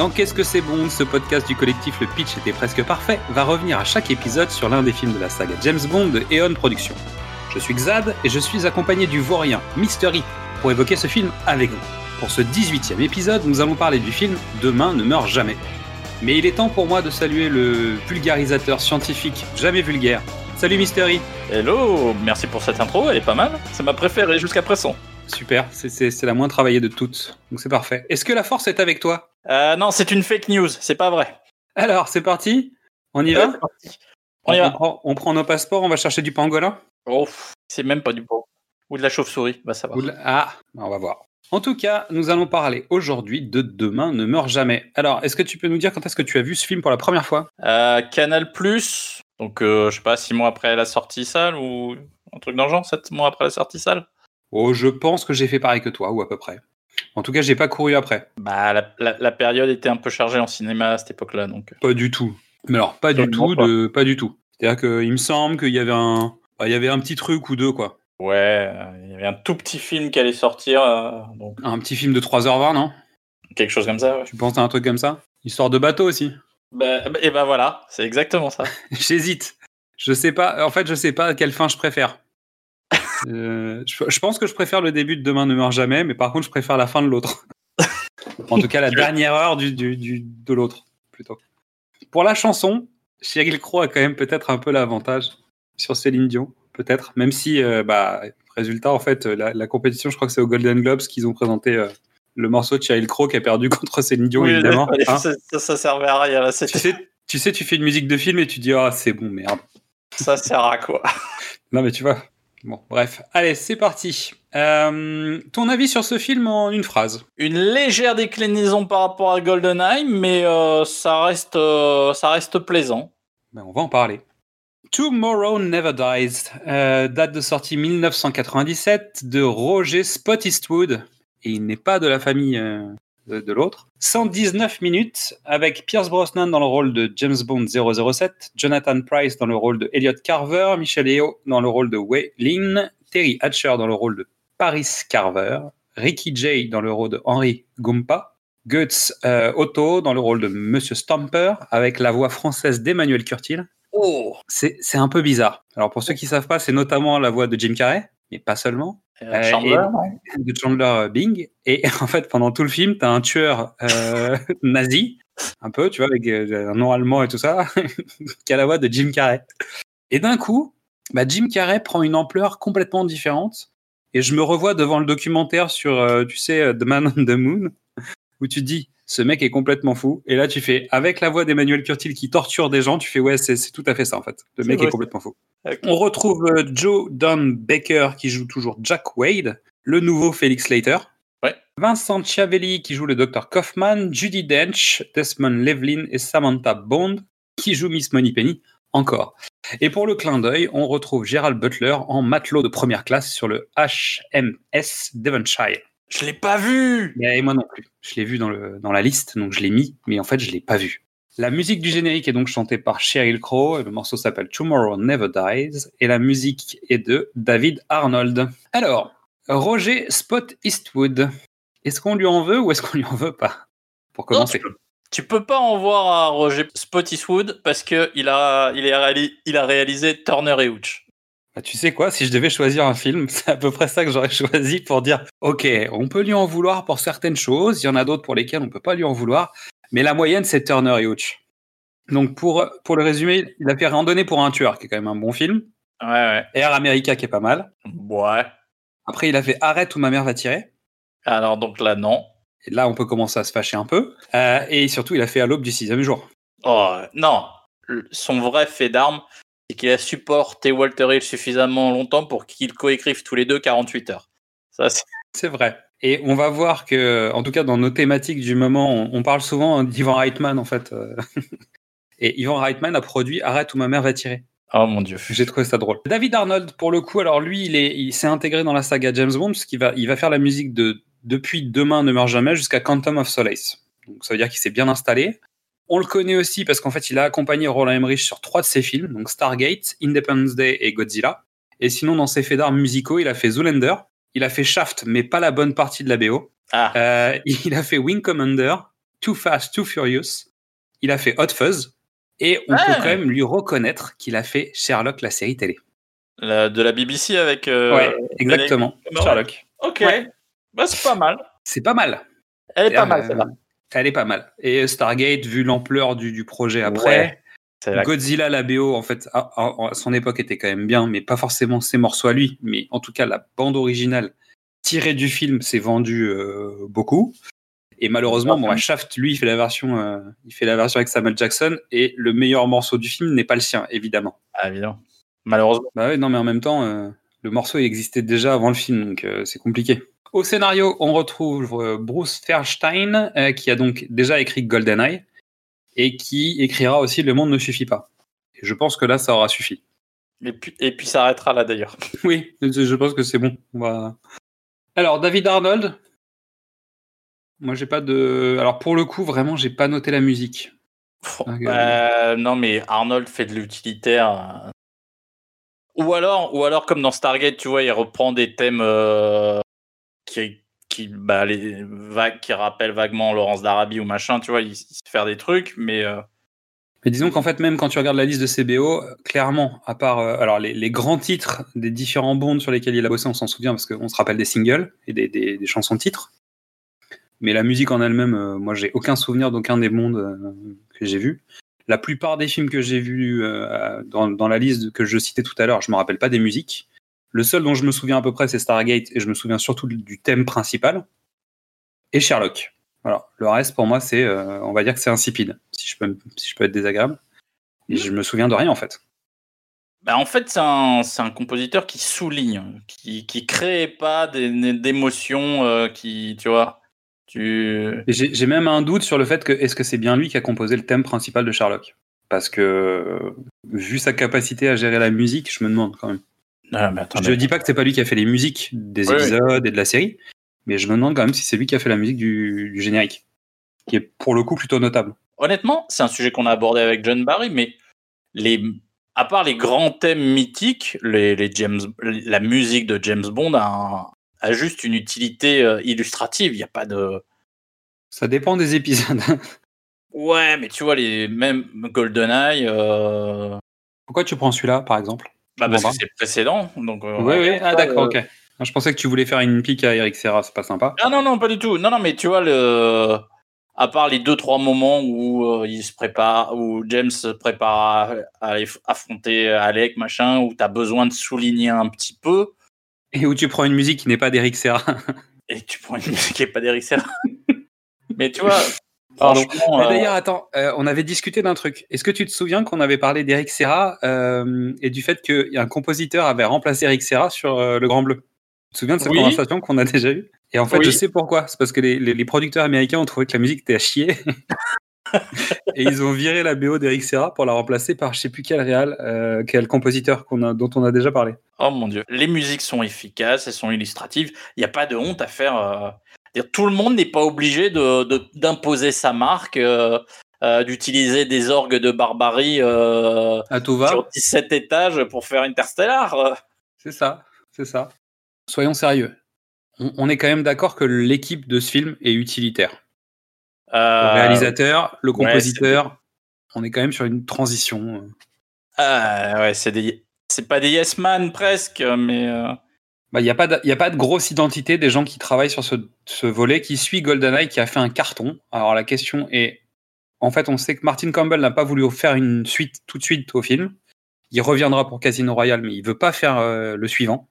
Dans Qu'est-ce que c'est bon Ce podcast du collectif Le Pitch était presque parfait va revenir à chaque épisode sur l'un des films de la saga James Bond de Eon Productions. Je suis Xad et je suis accompagné du vaurien Mystery pour évoquer ce film avec vous. Pour ce 18e épisode, nous allons parler du film Demain ne meurt jamais. Mais il est temps pour moi de saluer le vulgarisateur scientifique jamais vulgaire. Salut Mystery Hello, merci pour cette intro, elle est pas mal. C'est ma préférée jusqu'à présent. Super, c'est- la moins travaillée de toutes, donc c'est parfait. Est-ce que la force est avec toi? Euh, non, c'est une fake news, c'est pas vrai. Alors, c'est parti? On y va? Parti. On y va. prend, on prend nos passeports, on va chercher du pangolin? Oh, c'est même pas du pot. Ou de la chauve-souris, bah ça va. La- Ah, on va voir. En tout cas, nous allons parler aujourd'hui de Demain ne meurt jamais. Alors, est-ce que tu peux nous dire quand est-ce que tu as vu ce film pour la première fois? Euh, Canal Plus, donc euh, je sais pas, 6 mois après la sortie salle ou un truc dans le genre, 7 mois après la sortie salle Oh, je pense que j'ai fait pareil que toi, ou à peu près. En tout cas, j'ai pas couru après. Bah, la, la- la période était un peu chargée en cinéma à cette époque-là, donc. Pas du tout. Mais alors, pas du tout, pas. de... pas du tout. C'est-à-dire qu'il me semble qu'il y avait un, bah, il y avait un petit truc ou deux, quoi. Ouais, euh, il y avait un tout petit film qui allait sortir, euh, donc Un petit film de 3h20, non? Quelque chose comme ça. Ouais. Tu penses à un truc comme ça? Histoire de bateau aussi. Bah, bah, et bah voilà, c'est exactement ça. J'hésite. Je sais pas. En fait, je sais pas à quelle fin je préfère. Euh, je, je pense que je préfère le début de Demain ne meurt jamais, mais par contre, je préfère la fin de l'autre. en tout cas, la dernière heure du, du- du- de l'autre, plutôt. Pour la chanson, Cheryl Crow a quand même peut-être un peu l'avantage sur Céline Dion, peut-être, même si, euh, bah, résultat, en fait, la, la compétition, je crois que c'est aux Golden Globes qu'ils ont présenté euh, le morceau de Cheryl Crow qui a perdu contre Céline Dion, Oui, évidemment. hein. ça, ça, ça servait à rien, là, tu, sais, tu sais, tu fais une musique de film et tu dis, ah, c'est bon, merde. ça sert à quoi? Non, mais tu vois. Bon, bref. Allez, c'est parti. Euh, ton avis sur ce film en une phrase Une légère déclinaison par rapport à GoldenEye, mais euh, ça, reste, euh, ça reste plaisant. ben, On va en parler. Tomorrow Never Dies, date de sortie 1997 de Roger Spot Eastwood. Et il n'est pas de la famille de, de l'autre. 119 minutes avec Pierce Brosnan dans le rôle de James Bond 007, Jonathan Price dans le rôle de Elliot Carver, Michelle Yeoh dans le rôle de Wei Lin, Terry Hatcher dans le rôle de Paris Carver, Ricky Jay dans le rôle de Henry Gumpa, Guts euh, Otto dans le rôle de Monsieur Stamper avec la voix française d'Emmanuel Curtil. Oh C'est c'est un peu bizarre. Alors pour ceux qui savent pas, c'est notamment la voix de Jim Carrey, mais pas seulement, Euh, Chandler, et- non de Chandler Bing. Et en fait, pendant tout le film, tu as un tueur euh, nazi, un peu, tu vois, avec euh, un nom allemand et tout ça, qui a la voix de Jim Carrey. Et d'un coup, bah, Jim Carrey prend une ampleur complètement différente. Et je me revois devant le documentaire sur, euh, tu sais, euh, The Man on the Moon, où tu te dis, ce mec est complètement fou. Et là, tu fais, avec la voix d'Emmanuel Curtil qui torture des gens, tu fais, ouais, c'est tout à fait ça, en fait. Le mec vrai, est complètement fou. On retrouve euh, Joe Don Baker qui joue toujours Jack Wade, le nouveau Felix Slater. Ouais. Vincent Chiavelli qui joue le Dr Kaufman, Judy Dench, Desmond Levlin et Samantha Bond qui joue Miss Moneypenny encore. Et pour le clin d'œil, on retrouve Gerald Butler en matelot de première classe sur le HMS Devonshire. Je l'ai pas vu Mais moi non plus. Je l'ai vu dans, le, dans la liste, donc je l'ai mis, mais en fait, je l'ai pas vu. La musique du générique est donc chantée par Sheryl Crow, et le morceau s'appelle Tomorrow Never Dies, et la musique est de David Arnold. Alors, Roger Spot Eastwood, est-ce qu'on lui en veut ou est-ce qu'on lui en veut pas? Pour Non, commencer. tu, peux, tu peux pas en voir à Roger Spottiswood parce que il a, il, est réali- il a réalisé Turner et Hooch. Bah, tu sais quoi, si je devais choisir un film, c'est à peu près ça que j'aurais choisi pour dire, ok, on peut lui en vouloir pour certaines choses, il y en a d'autres pour lesquelles on peut pas lui en vouloir, mais la moyenne c'est Turner et Hooch. Donc pour, pour le résumer, il a fait Randonnée pour un tueur, qui est quand même un bon film, Ouais, ouais. Air America qui est pas mal, Ouais. après il a fait Arrête où ma mère va tirer, Alors donc là, non. et là on peut commencer à se fâcher un peu, Euh, et surtout il a fait À l'aube du sixième jour. Oh, non. Son vrai fait d'armes, c'est qu'il a supporté Walter Hill suffisamment longtemps pour qu'ils coécrivent tous les deux 48 heures. Ça, c'est- vrai. Et on va voir que, en tout cas, dans nos thématiques du moment, on, on parle souvent d'Ivan Reitman, en fait. euh. Et Ivan Reitman a produit Arrête où ma mère va tirer. Oh mon dieu. J'ai trouvé ça drôle. David Arnold, pour le coup, alors lui, il est, il s'est intégré dans la saga James Bond parce qu'il va, il va faire la musique de depuis Demain ne meurt jamais jusqu'à Quantum of Solace. Donc ça veut dire qu'il s'est bien installé. On le connaît aussi parce qu'en fait, il a accompagné Roland Emmerich sur trois de ses films, donc Stargate, Independence Day et Godzilla. Et sinon, dans ses faits d'armes musicaux, il a fait Zoolander, il a fait Shaft, mais pas la bonne partie de la BO. Ah, Euh, il a fait Wing Commander, Too Fast, Too Furious. Il a fait Hot Fuzz. Et on Ah. peut quand même lui reconnaître qu'il a fait Sherlock, la série télé. La- de la BBC avec. euh, ouais, exactement. Sherlock. Ok. Ouais. Bah, c'est pas mal. C'est pas mal. Elle est pas Euh, mal, celle-là. Elle est pas mal. Et Stargate, vu l'ampleur du, du projet après, Ouais. C'est la- Godzilla, la BO, en fait, à, à- à son époque était quand même bien, mais pas forcément ses morceaux à lui. Mais en tout cas, la bande originale tirée du film s'est vendue euh, beaucoup. Et malheureusement, bon, Shaft, lui, il fait la version, euh, il fait la version avec Samuel Jackson, et le meilleur morceau du film n'est pas le sien, évidemment. Ah, évidemment. Malheureusement. Bah ouais, non, mais en même temps, euh, le morceau il existait déjà avant le film, donc euh, c'est compliqué. Au scénario, on retrouve euh, Bruce Fairstein, euh, qui a donc déjà écrit GoldenEye, et qui écrira aussi Le monde ne suffit pas. Et je pense que là, ça aura suffi. Et puis, et puis ça arrêtera là d'ailleurs. Oui, je pense que c'est bon. Alors, David Arnold. Moi, j'ai pas de. Alors, pour le coup, vraiment, j'ai pas noté la musique. Ah, Euh, non, mais Arnold fait de l'utilitaire. euh. Ou alors, ou alors, comme dans Stargate, tu vois, il reprend des thèmes euh, qui, bah, qui rappellent vaguement Laurence d'Arabie ou machin, tu vois, il, il faire des trucs, mais euh, Mais disons qu'en fait, même quand tu regardes la liste de CBO, clairement, à part euh, alors les, grands titres des différents bonds sur lesquels il a bossé, on s'en souvient parce qu'on se rappelle des singles et des, des, des chansons titres. Mais la musique en elle-même, euh, moi, j'ai aucun souvenir d'aucun des mondes euh, que j'ai vus. La plupart des films que j'ai vus dans, la liste que je citais tout à l'heure, je me rappelle pas des musiques. Le seul dont je me souviens à peu près, c'est Stargate, et je me souviens surtout du thème principal, et Sherlock. Voilà. Le reste, pour moi, c'est, euh, on va dire que c'est insipide, si je peux, me- si je peux être désagréable. Et je me souviens de rien, en fait. bah, en fait, c'est un, compositeur qui souligne, qui, qui crée pas des- d'émotions, euh, qui, tu vois, tu. J'ai même un doute sur le fait que est-ce que c'est bien lui qui a composé le thème principal de Sherlock? Parce que, vu sa capacité à gérer la musique, je me demande quand même. Ah, mais attends, Je ne dis pas que c'est pas lui qui a fait les musiques des épisodes et de la série, mais je me demande quand même si c'est lui qui a fait la musique du, du générique, qui est pour le coup plutôt notable. honnêtement, c'est un sujet qu'on a abordé avec John Barry, mais les, à part les grands thèmes mythiques, les, les James, la musique de James Bond a, un- a juste une utilité euh, illustrative. Il n'y a pas de. Ça dépend des épisodes. Ouais, mais tu vois, les même GoldenEye, euh, Pourquoi tu prends celui-là, par exemple? Bah parce que c'est précédent. Donc, euh, Oui, oui, ah euh, d'accord, ok. Ah, Je pensais que tu voulais faire une pique à Eric Serra, c'est pas sympa. Ah non, non, pas du tout. Non, non, mais tu vois, le... à part les deux, trois moments où euh, il se prépare, où James se prépare à, aller affronter Alec, machin, où tu as besoin de souligner un petit peu, Et où tu prends une musique qui n'est pas d'Eric Serra. et tu prends une musique qui n'est pas d'Eric Serra. mais tu vois, Pardon. franchement, Mais euh, D'ailleurs, attends, euh, on avait discuté d'un truc. Est-ce que tu te souviens qu'on avait parlé d'Eric Serra euh, et du fait qu'un compositeur avait remplacé Eric Serra sur euh, Le Grand Bleu? Tu te souviens de cette Oui. conversation qu'on a déjà eue? Et en fait, Oui. je sais pourquoi. C'est parce que les, les- les producteurs américains ont trouvé que la musique était à chier. et ils ont viré la BO d'Eric Serra pour la remplacer par je sais plus quel réal, quel compositeur qu'on a, dont on a déjà parlé. oh mon dieu, les musiques sont efficaces, elles sont illustratives, il n'y a pas de honte à faire. Dire, tout le monde n'est pas obligé de- de- d'imposer sa marque. euh, euh, d'utiliser des orgues de barbarie euh, À Tova, sur 17 étages pour faire Interstellar. c'est ça, c'est ça. Soyons sérieux. On, on est quand même d'accord que l'équipe de ce film est utilitaire. Le réalisateur, le ouais, compositeur, on est quand même sur une transition. ah, ouais, c'est des, c'est pas des yes man presque, mais Bah, Il n'y a, pas de- y a pas de grosse identité des gens qui travaillent sur ce, ce volet qui suit GoldenEye qui a fait un carton. Alors la question est, en fait, on sait que Martin Campbell n'a pas voulu faire une suite tout de suite au film. Il reviendra pour Casino Royale, mais il veut pas faire euh, le suivant.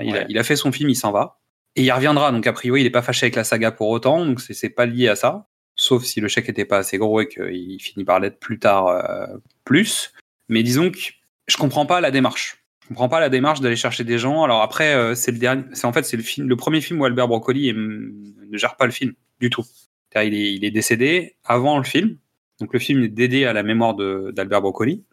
Il, a, Ouais. il a fait son film, il s'en va. Et il reviendra, donc a priori, il n'est pas fâché avec la saga pour autant, donc c'est pas lié à ça. Sauf si le chèque était pas assez gros et qu'il finit par l'être plus tard euh, plus. Mais disons que je comprends pas la démarche. Je comprends pas la démarche d'aller chercher des gens. Alors après, euh, c'est le dernier, c'est en fait c'est le film, le premier film où Albert Broccoli est- ne gère pas le film du tout. Il est, il est décédé avant le film, donc le film est dédié à la mémoire de- d'Albert Broccoli.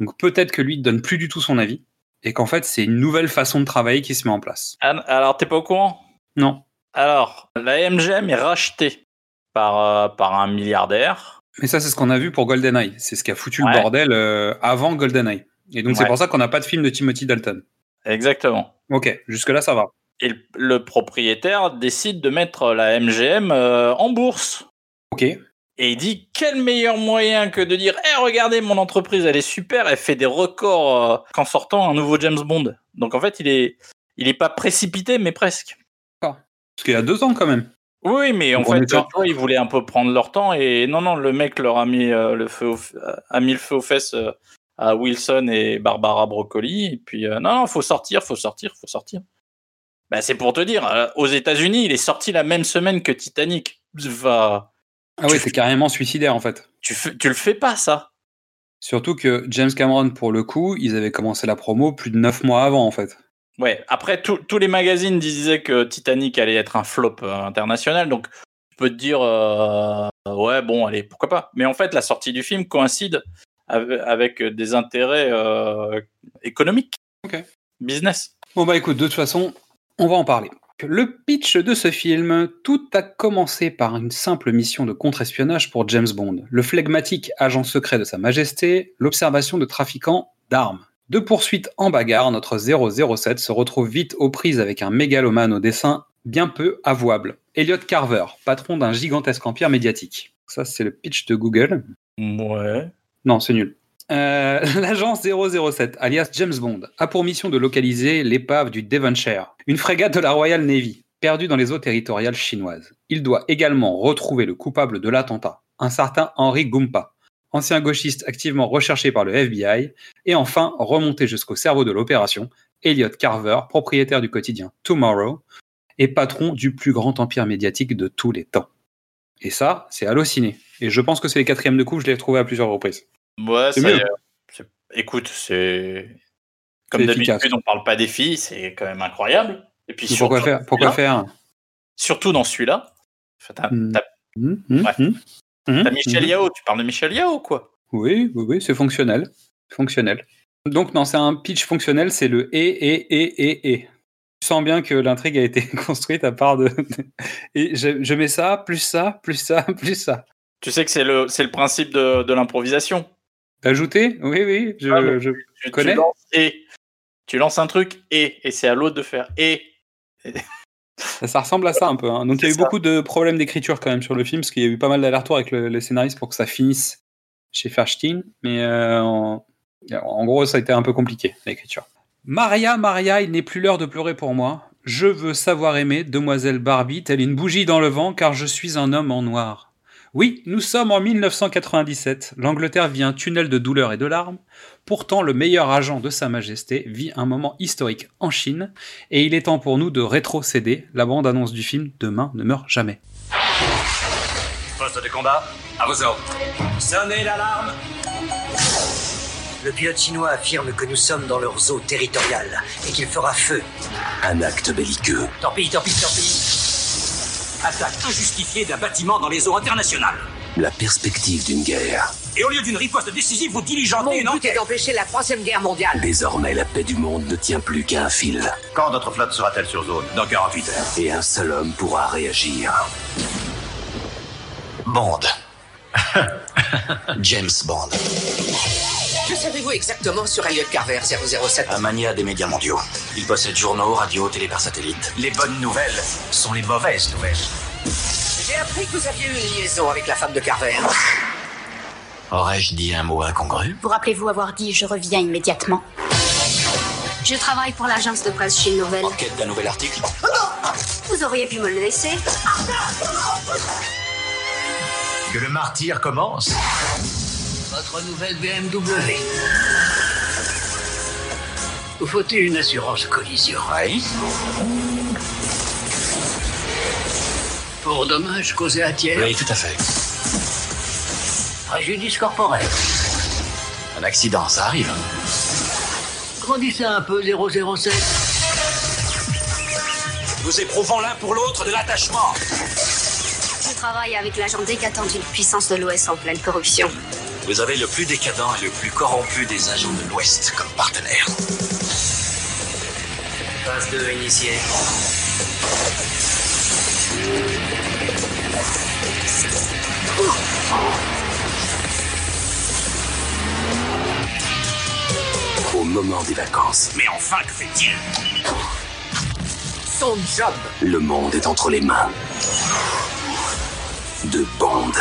Donc peut-être que lui ne donne plus du tout son avis et qu'en fait c'est une nouvelle façon de travailler qui se met en place. ah, alors t'es pas au courant? Non, Alors, la MGM est rachetée par, euh, par un milliardaire. mais ça c'est ce qu'on a vu pour GoldenEye. C'est ce qui a foutu Ouais. le bordel euh, avant GoldenEye. Et donc c'est pour ça qu'on n'a pas de film de Timothy Dalton. Exactement. Ok, jusque là ça va. Et le, propriétaire décide de mettre la MGM euh, en bourse. Ok. Et il dit quel meilleur moyen que de dire Eh, regardez, mon entreprise, elle est super, elle fait des records euh, qu'en sortant un nouveau James Bond. Donc en fait, il est, il est pas précipité, mais presque. Parce qu'il y a deux ans quand même. Oui, mais en on fait, vois, ils voulaient un peu prendre leur temps et non, non, le mec leur a mis euh, le feu, au a mis le feu aux fesses euh, à Wilson et Barbara Broccoli. Et puis euh, non, non, faut sortir, faut sortir, faut sortir. Bah, c'est pour te dire, euh, aux États-Unis, il est sorti la même semaine que Titanic. Va, Ah ouais, c'est carrément suicidaire en fait. tu, tu le fais pas ça. Surtout que James Cameron, pour le coup, ils avaient commencé la promo plus de neuf mois avant en fait. Ouais. Après, tous tous les magazines disaient que Titanic allait être un flop euh, international, donc tu peux te dire, ouais, bon, allez, pourquoi pas. Mais en fait, la sortie du film coïncide avec des intérêts euh, économiques, Ok. business. Bon bah écoute, de toute façon, on va en parler. Le pitch de ce film, tout a commencé par une simple mission de contre-espionnage pour James Bond, le flegmatique agent secret de Sa Majesté, l'observation de trafiquants d'armes. De poursuite en bagarre, notre 007 se retrouve vite aux prises avec un mégalomane au dessin bien peu avouable, Elliot Carver, patron d'un gigantesque empire médiatique. Ça, c'est le pitch de Google. Ouais. Non, c'est nul. Euh, L'agence 007, alias James Bond, a pour mission de localiser l'épave du Devonshire, une frégate de la Royal Navy, perdue dans les eaux territoriales chinoises. Il doit également retrouver le coupable de l'attentat, un certain Henry Gumpa, ancien gauchiste activement recherché par le FBI, et enfin remonter jusqu'au cerveau de l'opération, Elliot Carver, propriétaire du quotidien Tomorrow, et patron du plus grand empire médiatique de tous les temps. Et ça, c'est halluciné. Et je pense que c'est les quatrièmes de coup, je l'ai retrouvé à plusieurs reprises. Ouais, C'est ça mieux. est. Écoute, c'est. Comme d'habitude, on parle pas des filles, c'est quand même incroyable. Et puis Mais pourquoi surtout, faire Pourquoi faire surtout dans celui-là. Enfin, t'as- Hmm. t'as Michel. Yao, tu parles de Michel Yao, quoi? Oui, oui, oui, c'est fonctionnel. Fonctionnel. Donc, non, c'est un pitch fonctionnel, c'est le et, et, et, et, et. Tu sens bien que l'intrigue a été construite à part de. Et je, je mets ça, plus ça, plus ça, plus ça. Tu sais que c'est le, c'est le principe de, de l'improvisation. Ajouter Oui, oui, je, Ah, mais- je- Tu, Connais tu lances et. Tu lances un truc et. Et c'est à l'autre de faire et. ça, ça ressemble à ça un peu. hein. Donc, il y a eu ça. beaucoup de problèmes d'écriture quand même sur le film, parce qu'il y a eu pas mal d'allers-retours avec le, les scénaristes pour que ça finisse chez Ferstein. Mais euh, en, en gros, ça a été un peu compliqué, l'écriture. Maria, Maria, il n'est plus l'heure de pleurer pour moi. Je veux savoir aimer, demoiselle Barbie, telle une bougie dans le vent, car je suis un homme en noir. Oui, nous sommes en 1997. L'Angleterre vit un tunnel de douleur et de larmes. Pourtant, le meilleur agent de Sa Majesté vit un moment historique en Chine, et il est temps pour nous de rétrocéder. La bande-annonce du film Demain ne meurt jamais. Poste de combat, à vos ordres. Sonnez l'alarme Le pilote chinois affirme que nous sommes dans leurs eaux territoriales et qu'il fera feu. Un acte belliqueux. Tant pis, tant pis, tant pis. Attaque injustifiée d'un bâtiment dans les eaux internationales. La perspective d'une guerre. Et au lieu d'une riposte décisive, vous diligentez Mon une but est enquête. d'empêcher la troisième guerre mondiale. Désormais, la paix du monde ne tient plus qu'à un fil. Quand notre flotte sera-t-elle sur zone? Dans 48 heures. Et un seul homme pourra réagir. Bond. James Bond. Que savez-vous exactement sur Elliot Carver 007 Un mania des médias mondiaux. Il possède journaux, radios, télé par satellite. Les bonnes nouvelles sont les mauvaises nouvelles. J'ai appris que vous aviez eu une liaison avec la femme de Carver. Aurais-je dit un mot incongru? Vous rappelez-vous avoir dit je reviens immédiatement? Je travaille pour l'agence de presse Chine Nouvelle. En quête d'un nouvel article Vous auriez pu me le laisser Que le martyr commence Votre nouvelle BMW. Vous faut-il une assurance collision Oui. Pour dommages causés à tiers Oui, tout à fait. Préjudice corporel. Un accident, ça arrive. Grandissez un peu 007. Nous éprouvons l'un pour l'autre de l'attachement. Je travaille avec l'agent décatant d'une puissance de l'Ouest en pleine corruption. Vous avez le plus décadent et le plus corrompu des agents de l'Ouest comme partenaire. Phase 2 initiée. Au moment des vacances, Mais enfin, que fait-il? Son job. le monde est entre les mains de Bond.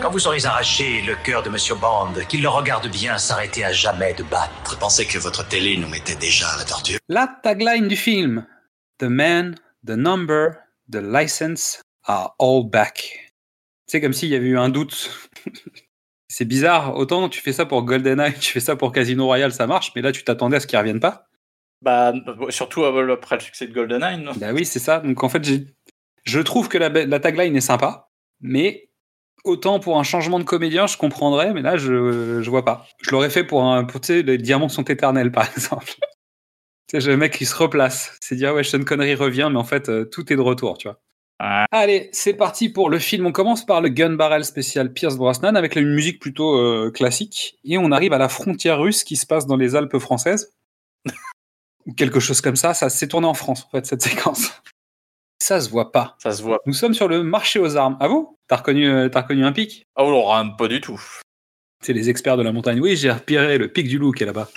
Quand vous aurez arraché le cœur de Monsieur Bond, qu'il le regarde bien s'arrêter à jamais de battre. Je pensais que votre télé nous mettait déjà à la torture. La tagline du film The man, the number, the license are all back. C'est comme s'il y avait eu un doute. C'est bizarre. Autant tu fais ça pour GoldenEye, tu fais ça pour Casino Royale, ça marche, mais là tu t'attendais à ce qu'ils reviennent pas. Bah, surtout après le succès de GoldenEye, non? Bah oui, c'est ça. Donc en fait, je trouve que la, la tagline est sympa, mais autant pour un changement de comédien, je comprendrais, mais là, je, je vois pas. Je l'aurais fait pour un, pour, tu sais, les diamants sont éternels, par exemple. Tu sais, le mec qui se replace. C'est dire, ouais, Sean Connery revient, mais en fait, euh, tout est de retour, tu vois. Allez, c'est parti pour le film. On commence par le gun barrel spécial Pierce Brosnan avec une musique plutôt euh, classique. Et on arrive à la frontière russe qui se passe dans les Alpes françaises. Ou quelque chose comme ça. Ça s'est tourné en France, en fait, cette séquence. Ça se voit pas. Ça se voit. Nous sommes sur le marché aux armes. Ah vous T'as reconnu, euh, t'as reconnu un pic? Oh, non, pas du tout. C'est les experts de la montagne. Oui, j'ai repéré le pic du loup qui est là-bas.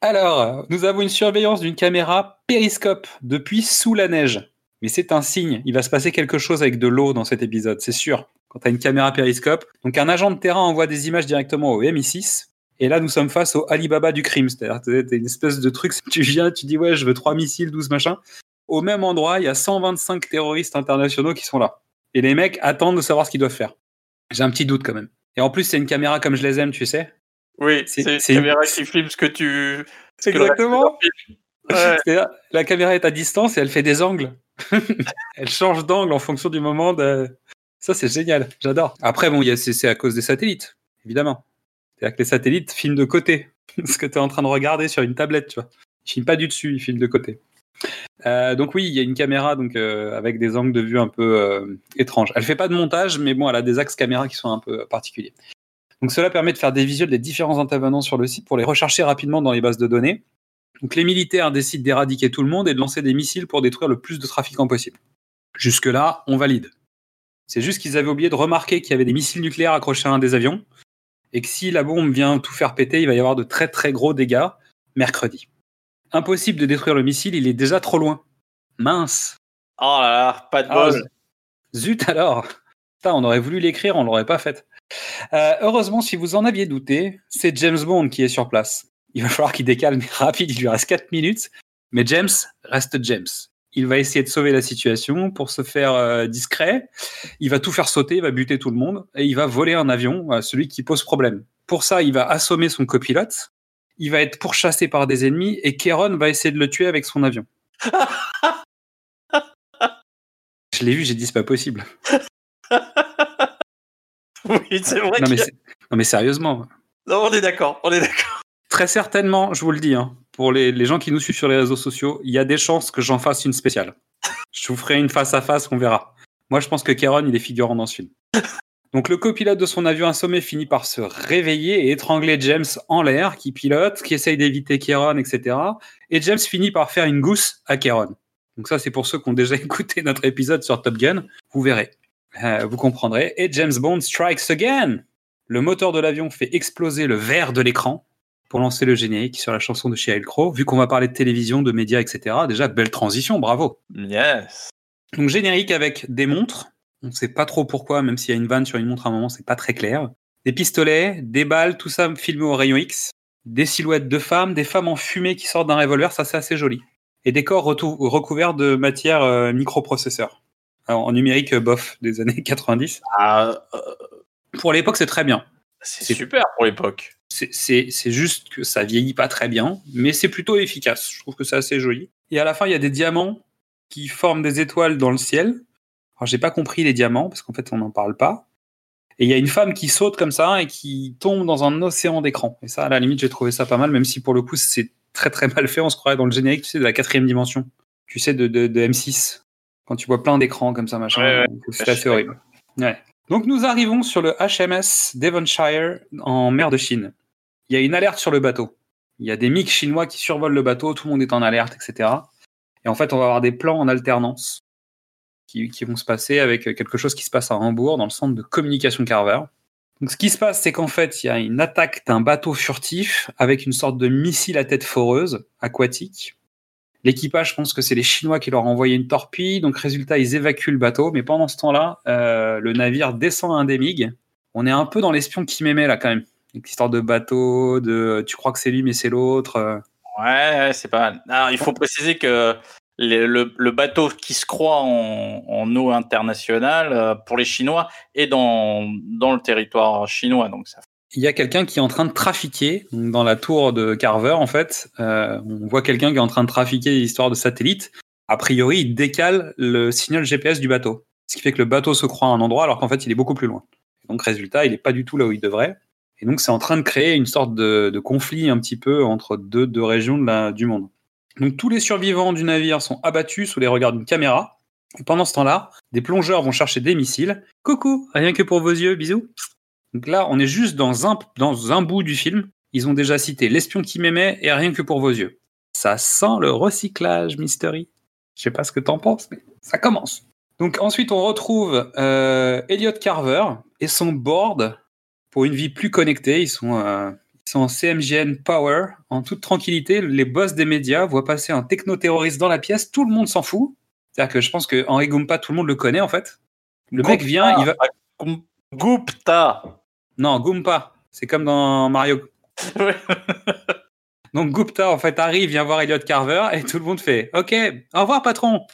Alors, nous avons une surveillance d'une caméra périscope depuis sous la neige. Mais c'est un signe. Il va se passer quelque chose avec de l'eau dans cet épisode, c'est sûr. Quand tu as une caméra périscope. Donc, un agent de terrain envoie des images directement au MI6. Et là, nous sommes face au Alibaba du crime. C'est-à-dire, t'es- t'es une espèce de truc. Tu viens, tu dis, ouais, je veux trois missiles, 12 machins. Au même endroit, il y a 125 terroristes internationaux qui sont là. Et les mecs attendent de savoir ce qu'ils doivent faire. J'ai un petit doute quand même. Et en plus, c'est une caméra comme je les aime, tu sais. Oui, C'est- une caméra qui filme ce que tu. ce que Exactement. Ouais. La caméra est à distance et elle fait des angles. elle change d'angle en fonction du moment. De... Ça, c'est génial. J'adore. Après, bon, c'est à cause des satellites, évidemment. C'est-à-dire que les satellites filment de côté. Ce que tu es en train de regarder sur une tablette, tu vois. Ils filment pas du dessus, ils filment de côté. Euh, donc oui, il y a une caméra euh, avec des angles de vue un peu euh, étranges. Elle fait pas de montage, mais bon, elle a des axes caméra qui sont un peu particuliers. Donc cela permet de faire des visuels des différents intervenants sur le site pour les rechercher rapidement dans les bases de données. Donc les militaires décident d'éradiquer tout le monde et de lancer des missiles pour détruire le plus de trafiquants possible. Jusque-là, on valide. C'est juste qu'ils avaient oublié de remarquer qu'il y avait des missiles nucléaires accrochés à un des avions et que si la bombe vient tout faire péter, il va y avoir de très très gros dégâts mercredi. Impossible de détruire le missile, il est déjà trop loin. Mince. Oh là là, pas de Ah, bol. Zut alors Putain, on aurait voulu l'écrire, on l'aurait pas fait. Euh, heureusement, si vous en aviez douté, c'est James Bond qui est sur place. Il va falloir qu'il décale, mais rapide, il lui reste 4 minutes. Mais James reste James. Il va essayer de sauver la situation pour se faire euh, discret. Il va tout faire sauter, il va buter tout le monde et il va voler un avion à celui qui pose problème. Pour ça, il va assommer son copilote. Il va être pourchassé par des ennemis et Kéron va essayer de le tuer avec son avion. Je l'ai vu, j'ai dit c'est pas possible. Oui, c'est vrai Non mais, a- c'est- non mais sérieusement, Non, on est d'accord, on est d'accord. très certainement, je vous le dis, hein, pour les, les gens qui nous suivent sur les réseaux sociaux, il y a des chances que j'en fasse une spéciale. Je vous ferai une face à face, on verra. Moi, je pense que Kéron, il est figurant dans ce film. Donc, le copilote de son avion assommé finit par se réveiller et étrangler James en l'air, qui pilote, qui essaye d'éviter Kéron, etc. Et James finit par faire une gousse à Kéron. Donc, ça, c'est pour ceux qui ont déjà écouté notre épisode sur Top Gun. Vous verrez. Euh, vous comprendrez. Et James Bond strikes again. Le moteur de l'avion fait exploser le verre de l'écran pour lancer le générique sur la chanson de Sheryl Crow. Vu qu'on va parler de télévision, de médias, etc. Déjà, belle transition, bravo. Yes. Donc générique avec des montres. On ne sait pas trop pourquoi, même s'il y a une vanne sur une montre à un moment, c'est pas très clair. Des pistolets, des balles, tout ça filmé au rayon X. Des silhouettes de femmes, des femmes en fumée qui sortent d'un revolver, ça c'est assez joli. Et des corps recouverts de matière euh, microprocesseur. Alors, en numérique euh, bof des années 90. Ah, euh, Pour l'époque, c'est très bien. c'est super pour l'époque. C'est juste que ça vieillit pas très bien, mais c'est plutôt efficace. Je trouve que c'est assez joli. Et à la fin, il y a des diamants qui forment des étoiles dans le ciel. Alors, j'ai pas compris les diamants, parce qu'en fait, on n'en parle pas. Et il y a une femme qui saute comme ça et qui tombe dans un océan d'écran. Et ça, à la limite, j'ai trouvé ça pas mal, même si pour le coup, c'est très très mal fait. On se croirait dans le générique, tu sais, de la quatrième dimension. Tu sais, de, de, de M6. Quand tu vois plein d'écrans comme ça, machin. Ouais, ouais. C'est assez horrible. Ouais. Donc, nous arrivons sur le HMS Devonshire en mer de Chine il y a une alerte sur le bateau. Il y a des MiG chinois qui survolent le bateau, tout le monde est en alerte, etc. Et en fait, on va avoir des plans en alternance qui, vont se passer avec quelque chose qui se passe à Hambourg, dans le centre de communication Carver. Donc, ce qui se passe, c'est qu'en fait, il y a une attaque d'un bateau furtif avec une sorte de missile à tête foreuse, aquatique. L'équipage pense que c'est les Chinois qui leur ont envoyé une torpille, donc résultat, ils évacuent le bateau. Mais pendant ce temps-là, euh, le navire descend un des MiG on est un peu dans l'espion qui m'aimait là quand même. Avec L'histoire de bateau, de tu crois que c'est lui mais c'est l'autre. euh. Ouais, c'est pas mal. Alors, il faut préciser que le, bateau qui se croit en, eau internationale euh, pour les Chinois est dans, dans le territoire chinois. Donc Il y a quelqu'un qui est en train de trafiquer dans la tour de Carver en fait. euh, on voit quelqu'un qui est en train de trafiquer l'histoire de satellite. A priori, il décale le signal GPS du bateau, ce qui fait que le bateau se croit à un endroit alors qu'en fait il est beaucoup plus loin. Donc résultat, il n'est pas du tout là où il devrait. Et donc c'est en train de créer une sorte de, conflit un petit peu entre deux, régions du monde. Donc tous les survivants du navire sont abattus sous les regards d'une caméra. Et pendant ce temps-là, des plongeurs vont chercher des missiles. Coucou, rien que pour vos yeux, bisous. Donc là, on est juste dans un, dans un bout du film. Ils ont déjà cité l'espion qui m'aimait et rien que pour vos yeux. Ça sent le recyclage, Mystery. Je sais pas ce que t'en penses, mais ça commence. Donc ensuite, on retrouve euh, Elliot Carver et son board pour une vie plus connectée. Ils sont, euh, sont CMGN Power. En toute tranquillité, les boss des médias voient passer un techno-terroriste dans la pièce. Tout le monde s'en fout. C'est-à-dire que je pense que Henri Gumpa, tout le monde le connaît en fait. Le mec vient, il va. Gupta. Non, Gumpa. C'est comme dans Mario. Ouais. Donc Gupta en fait arrive, vient voir Elliot Carver et tout le monde fait OK, au revoir patron.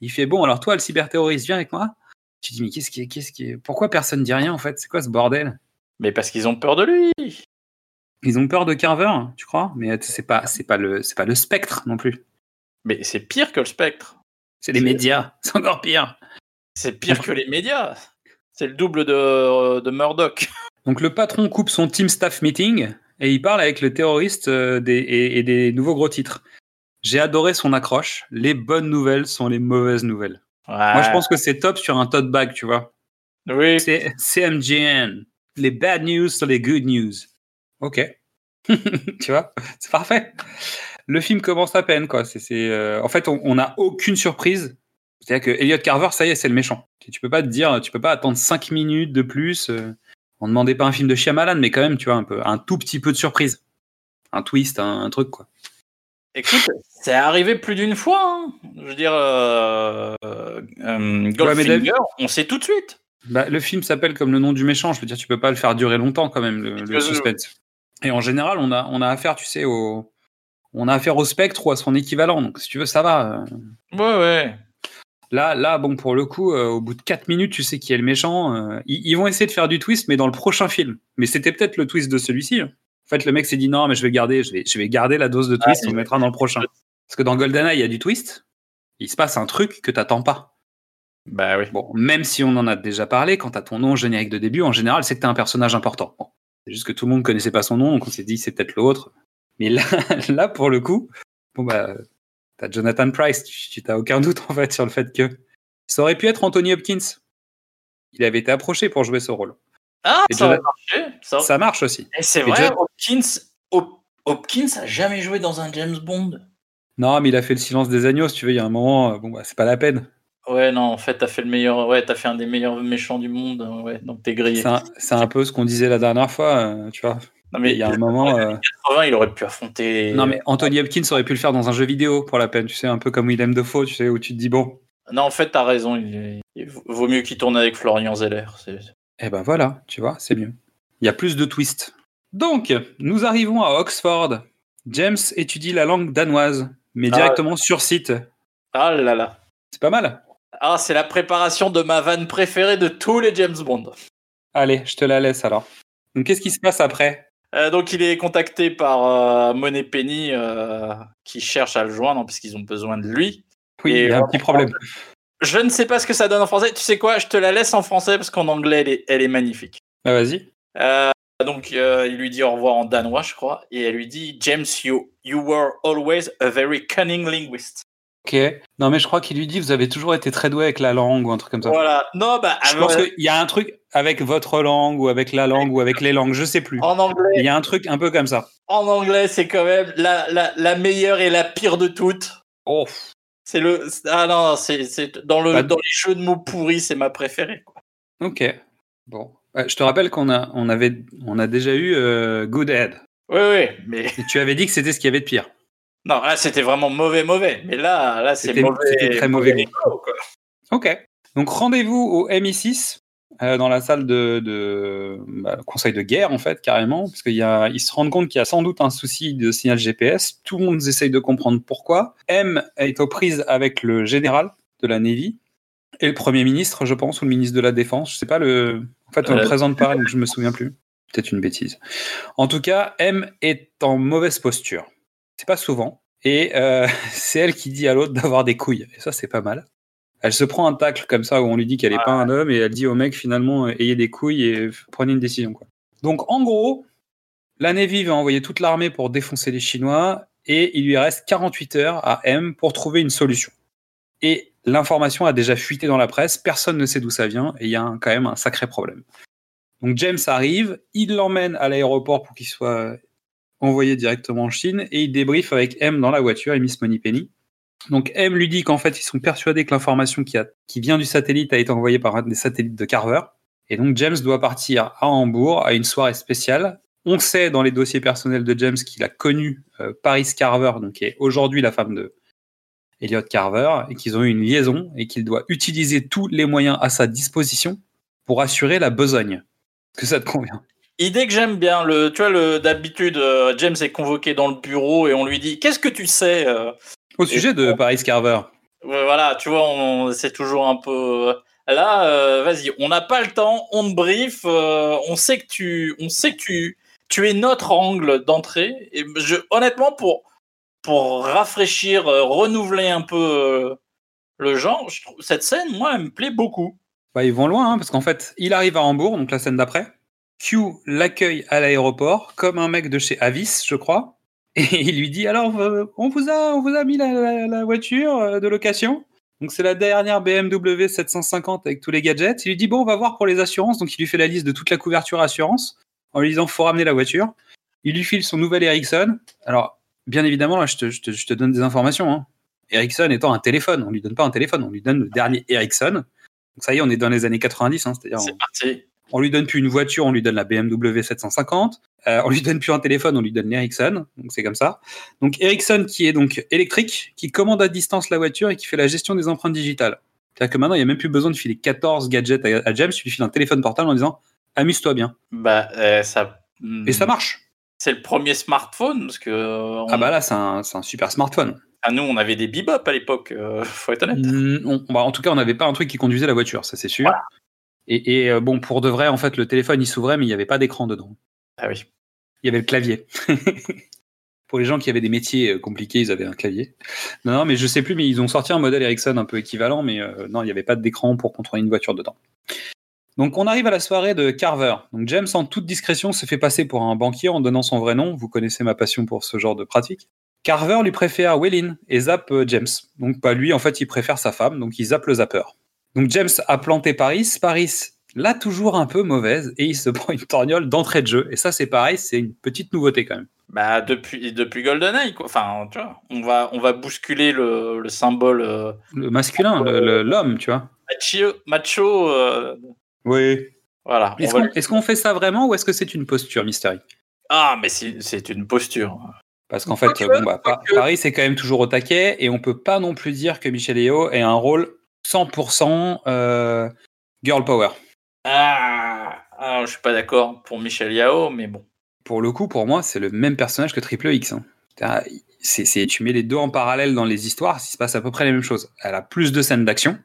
Il fait bon alors toi le cyberterroriste viens avec moi. Tu dis mais qu'est-ce qui est, qu'est-ce qui est, pourquoi personne dit rien en fait? C'est quoi ce bordel? Mais parce qu'ils ont peur de lui. Ils ont peur de Carver, tu crois? Mais c'est pas c'est pas le c'est pas le spectre non plus. Mais c'est pire que le spectre. C'est les médias, c'est encore pire. C'est pire que les médias. C'est le double de, de Murdoch. Donc le patron coupe son team staff meeting et il parle avec le terroriste euh, des, et, et des nouveaux gros titres. J'ai adoré son accroche. Les bonnes nouvelles sont les mauvaises nouvelles. Moi, je pense que c'est top sur un tote bag, tu vois. Oui. C'est CMGN. Les bad news sont les good news. Ok. tu vois, c'est parfait. Le film commence à peine, quoi. C'est, euh, En fait, on n'a aucune surprise. C'est-à-dire que Elliot Carver, ça y est, c'est le méchant. Tu peux pas te dire, tu peux pas attendre 5 minutes de plus. euh, on demandait pas un film de Shyamalan, mais quand même, tu vois, un peu, un tout petit peu de surprise. Un twist, un, un truc, quoi. Écoute, c'est arrivé plus d'une fois. hein. Je veux dire, euh, euh, euh, Goldfinger, on sait tout de suite. Bah, le film s'appelle comme le nom du méchant. Je veux dire, tu peux pas le faire durer longtemps quand même, le, le suspense. Et en général, on a, on a affaire, tu sais, au, on a affaire au spectre ou à son équivalent. Donc, si tu veux, ça va. euh. Ouais, ouais. Là, là, bon, pour le coup, euh, au bout de 4 minutes, tu sais qui est le méchant. euh, ils, ils vont essayer de faire du twist, mais dans le prochain film. Mais c'était peut-être le twist de celui-ci. hein. En fait, le mec s'est dit non, mais je vais garder, je vais, je vais garder la dose de twist, Ah, on le mettra dans le prochain. Parce que dans GoldenEye, il y a du twist. Il se passe un truc que t'attends pas. Bah oui. Bon, même si on en a déjà parlé, quand t'as ton nom générique de début, en général, c'est que t'es un personnage important. Bon, c'est juste que tout le monde connaissait pas son nom, donc on s'est dit c'est peut-être l'autre. Mais là, là, pour le coup, bon bah, t'as Jonathan Price, tu t'as aucun doute en fait sur le fait que ça aurait pu être Anthony Hopkins. Il avait été approché pour jouer ce rôle. Ah, Et ça Jonathan- marché. Ça... Ça marche aussi. Et c'est vrai, Hopkins, Hop- Hopkins a jamais joué dans un James Bond. Non, mais il a fait le silence des agneaux, si tu veux, il y a un moment, euh, bon bah, c'est pas la peine. Ouais, non, en fait, t'as fait le meilleur. Ouais, t'as fait un des meilleurs méchants du monde. euh, Ouais, donc t'es grillé. C'est un, un peu ce qu'on disait la dernière fois, euh, tu vois. Non, mais Il y a un moment. euh, 80, il aurait pu affronter. Non, mais Anthony Hopkins aurait pu le faire dans un jeu vidéo pour la peine, tu sais, un peu comme Willem Dafoe, tu sais, où tu te dis, bon, Non, en fait, t'as raison. Il, vaut mieux qu'il tourne avec Florian Zeller. Eh ben voilà, tu vois, c'est mieux. Il y a plus de twists. Donc, nous arrivons à Oxford. James étudie la langue danoise, mais Ah. directement sur site. Ah là là. C'est pas mal. Ah, c'est la préparation de ma vanne préférée de tous les James Bond. Allez, je te la laisse alors. Donc, qu'est-ce qui se passe après? Euh, donc, il est contacté par euh, Money Penny euh, qui cherche à le joindre puisqu'ils ont besoin de lui. Oui, Et il y a un petit problème. Je ne sais pas ce que ça donne en français. Tu sais quoi? Je te la laisse en français parce qu'en anglais, elle est, elle est magnifique. Ah, vas-y. Donc, il lui dit au revoir en danois, je crois, et elle lui dit James, you, you were always a very cunning linguist. Ok. Non, mais je crois qu'il lui dit, vous avez toujours été très doué avec la langue ou un truc comme ça. Voilà. Non, bah, Je euh, pense qu'il y a un truc avec votre langue ou avec la langue ou avec les langues, je sais plus. en anglais, Il y a un truc un peu comme ça. en anglais, c'est quand même la, la, la meilleure et la pire de toutes. Oh. C'est le. Ah non, c'est dans, le, Bah, dans les jeux de mots pourris, c'est ma préférée. quoi. Ok. Bon. Ouais, je te rappelle qu'on a, on avait, on a déjà eu euh, Good Head. Oui, oui, mais. Et tu avais dit que c'était ce qu'il y avait de pire. Non, là, c'était vraiment mauvais, mauvais. Mais là, là c'est mauvais. c'était très mauvais goût. quoi. Ok. Donc rendez-vous au MI6. euh, dans la salle de, de bah, conseil de guerre, en fait, carrément, parce qu'ils se rendent compte qu'il y a sans doute un souci de signal GPS. Tout le monde essaye de comprendre pourquoi. M est aux prises avec le général de la Navy et le Premier ministre, je pense, ou le ministre de la Défense. Je sais pas, le... en fait, on ne le présente pas, donc je me souviens plus. Peut-être une bêtise. En tout cas, M est en mauvaise posture. C'est pas souvent. Et euh, c'est elle qui dit à l'autre d'avoir des couilles. Et ça, c'est pas mal. Elle se prend un tacle comme ça où on lui dit qu'elle n'est pas un homme et elle dit au mec finalement ayez des couilles et prenez une décision. Quoi. Donc en gros, la Navy va envoyer toute l'armée pour défoncer les Chinois et il lui reste 48 heures à M pour trouver une solution. Et l'information a déjà fuité dans la presse, personne ne sait d'où ça vient et il y a quand même un sacré problème. Donc James arrive, il l'emmène à l'aéroport pour qu'il soit envoyé directement en Chine et il débriefe avec M dans la voiture et Miss Moneypenny. Donc M lui dit qu'en fait ils sont persuadés que l'information qui, qui vient du satellite a été envoyée par un des satellites de Carver. Et donc James doit partir à Hambourg à une soirée spéciale. On sait dans les dossiers personnels de James qu'il a connu euh, Paris Carver, donc qui est aujourd'hui la femme de Elliot Carver, et qu'ils ont eu une liaison et qu'il doit utiliser tous les moyens à sa disposition pour assurer la besogne. Est-ce que ça te convient? Idée que j'aime bien. Le, tu vois, le, d'habitude, euh, James est convoqué dans le bureau et on lui dit Qu'est-ce que tu sais euh, au sujet de Paris Carver. Voilà, tu vois, c'est toujours un peu. Là, euh, vas-y, on n'a pas le temps, on te brief, euh, on sait que tu, on sait que tu, tu es notre angle d'entrée. Et je, honnêtement, pour pour rafraîchir, euh, renouveler un peu le genre, je trouve, cette scène, moi, elle me plaît beaucoup. Bah, ils vont loin, hein, parce qu'en fait, il arrive à Hambourg, donc la scène d'après. Q l'accueille à l'aéroport comme un mec de chez Avis, je crois. Et il lui dit alors, euh, on vous a, on vous a mis la, voiture euh, de location. Donc c'est la dernière BMW 750 avec tous les gadgets. Il lui dit bon, on va voir pour les assurances. Donc il lui fait la liste de toute la couverture assurance en lui disant faut ramener la voiture. Il lui file son nouvel Ericsson. Alors bien évidemment là, je te, je te, donne des informations. Hein. Ericsson étant un téléphone, on lui donne pas un téléphone, on lui donne le dernier Ericsson. Donc ça y est, on est dans les années 90. Hein, c'est-à-dire c'est parti. On lui donne plus une voiture, on lui donne la BMW 750. Euh, on lui donne plus un téléphone, on lui donne l'Ericsson. Donc c'est comme ça. Donc Ericsson qui est donc électrique, qui commande à distance la voiture et qui fait la gestion des empreintes digitales. C'est-à-dire que maintenant, il n'y a même plus besoin de filer 14 gadgets à, James, tu lui files un téléphone portable en disant amuse-toi bien. Bah, euh, ça. Et ça marche. C'est le premier smartphone parce que. Ah bah là, c'est un, super smartphone. Ah, nous, on avait des bebop à l'époque, euh, faut être honnête. Mm, bah, en tout cas, on n'avait pas un truc qui conduisait la voiture, ça c'est sûr. Et, euh, bon, pour de vrai, en fait, le téléphone, il s'ouvrait, mais il n'y avait pas d'écran dedans. Ah oui. Il y avait le clavier. pour les gens qui avaient des métiers euh, compliqués, ils avaient un clavier. Non, non, mais je sais plus, mais ils ont sorti un modèle Ericsson un peu équivalent, mais euh, non, il n'y avait pas d'écran pour contrôler une voiture dedans. Donc on arrive à la soirée de Carver. Donc James, en toute discrétion, se fait passer pour un banquier en donnant son vrai nom. Vous connaissez ma passion pour ce genre de pratique. Carver lui préfère Wellin et zappe James. Donc pas lui, en fait, il préfère sa femme, donc il zappe le zapper. Donc James a planté Paris. Paris l'a toujours un peu mauvaise et il se prend une torgnole d'entrée de jeu. Et ça, c'est pareil, c'est une petite nouveauté quand même. Bah depuis depuis GoldenEye quoi. Enfin tu vois, on va on va bousculer le, le symbole. Euh, le masculin, l'homme, tu vois. Macho. macho euh, Oui. Voilà. Est-ce qu'on fait ça vraiment ou est-ce que c'est une posture, Mystery? Ah mais c'est une posture. Parce qu'en fait, bon, bah, Paris c'est quand même toujours au taquet et on peut pas non plus dire que Michel Yeo ait un rôle 100% euh, girl power. Ah, alors, je suis pas d'accord pour Michel Yao, mais bon. Pour le coup, pour moi, c'est le même personnage que Triple X. Hein. C'est, tu mets les deux en parallèle dans les histoires, il se passe à peu près la même chose. Elle a plus de scènes d'action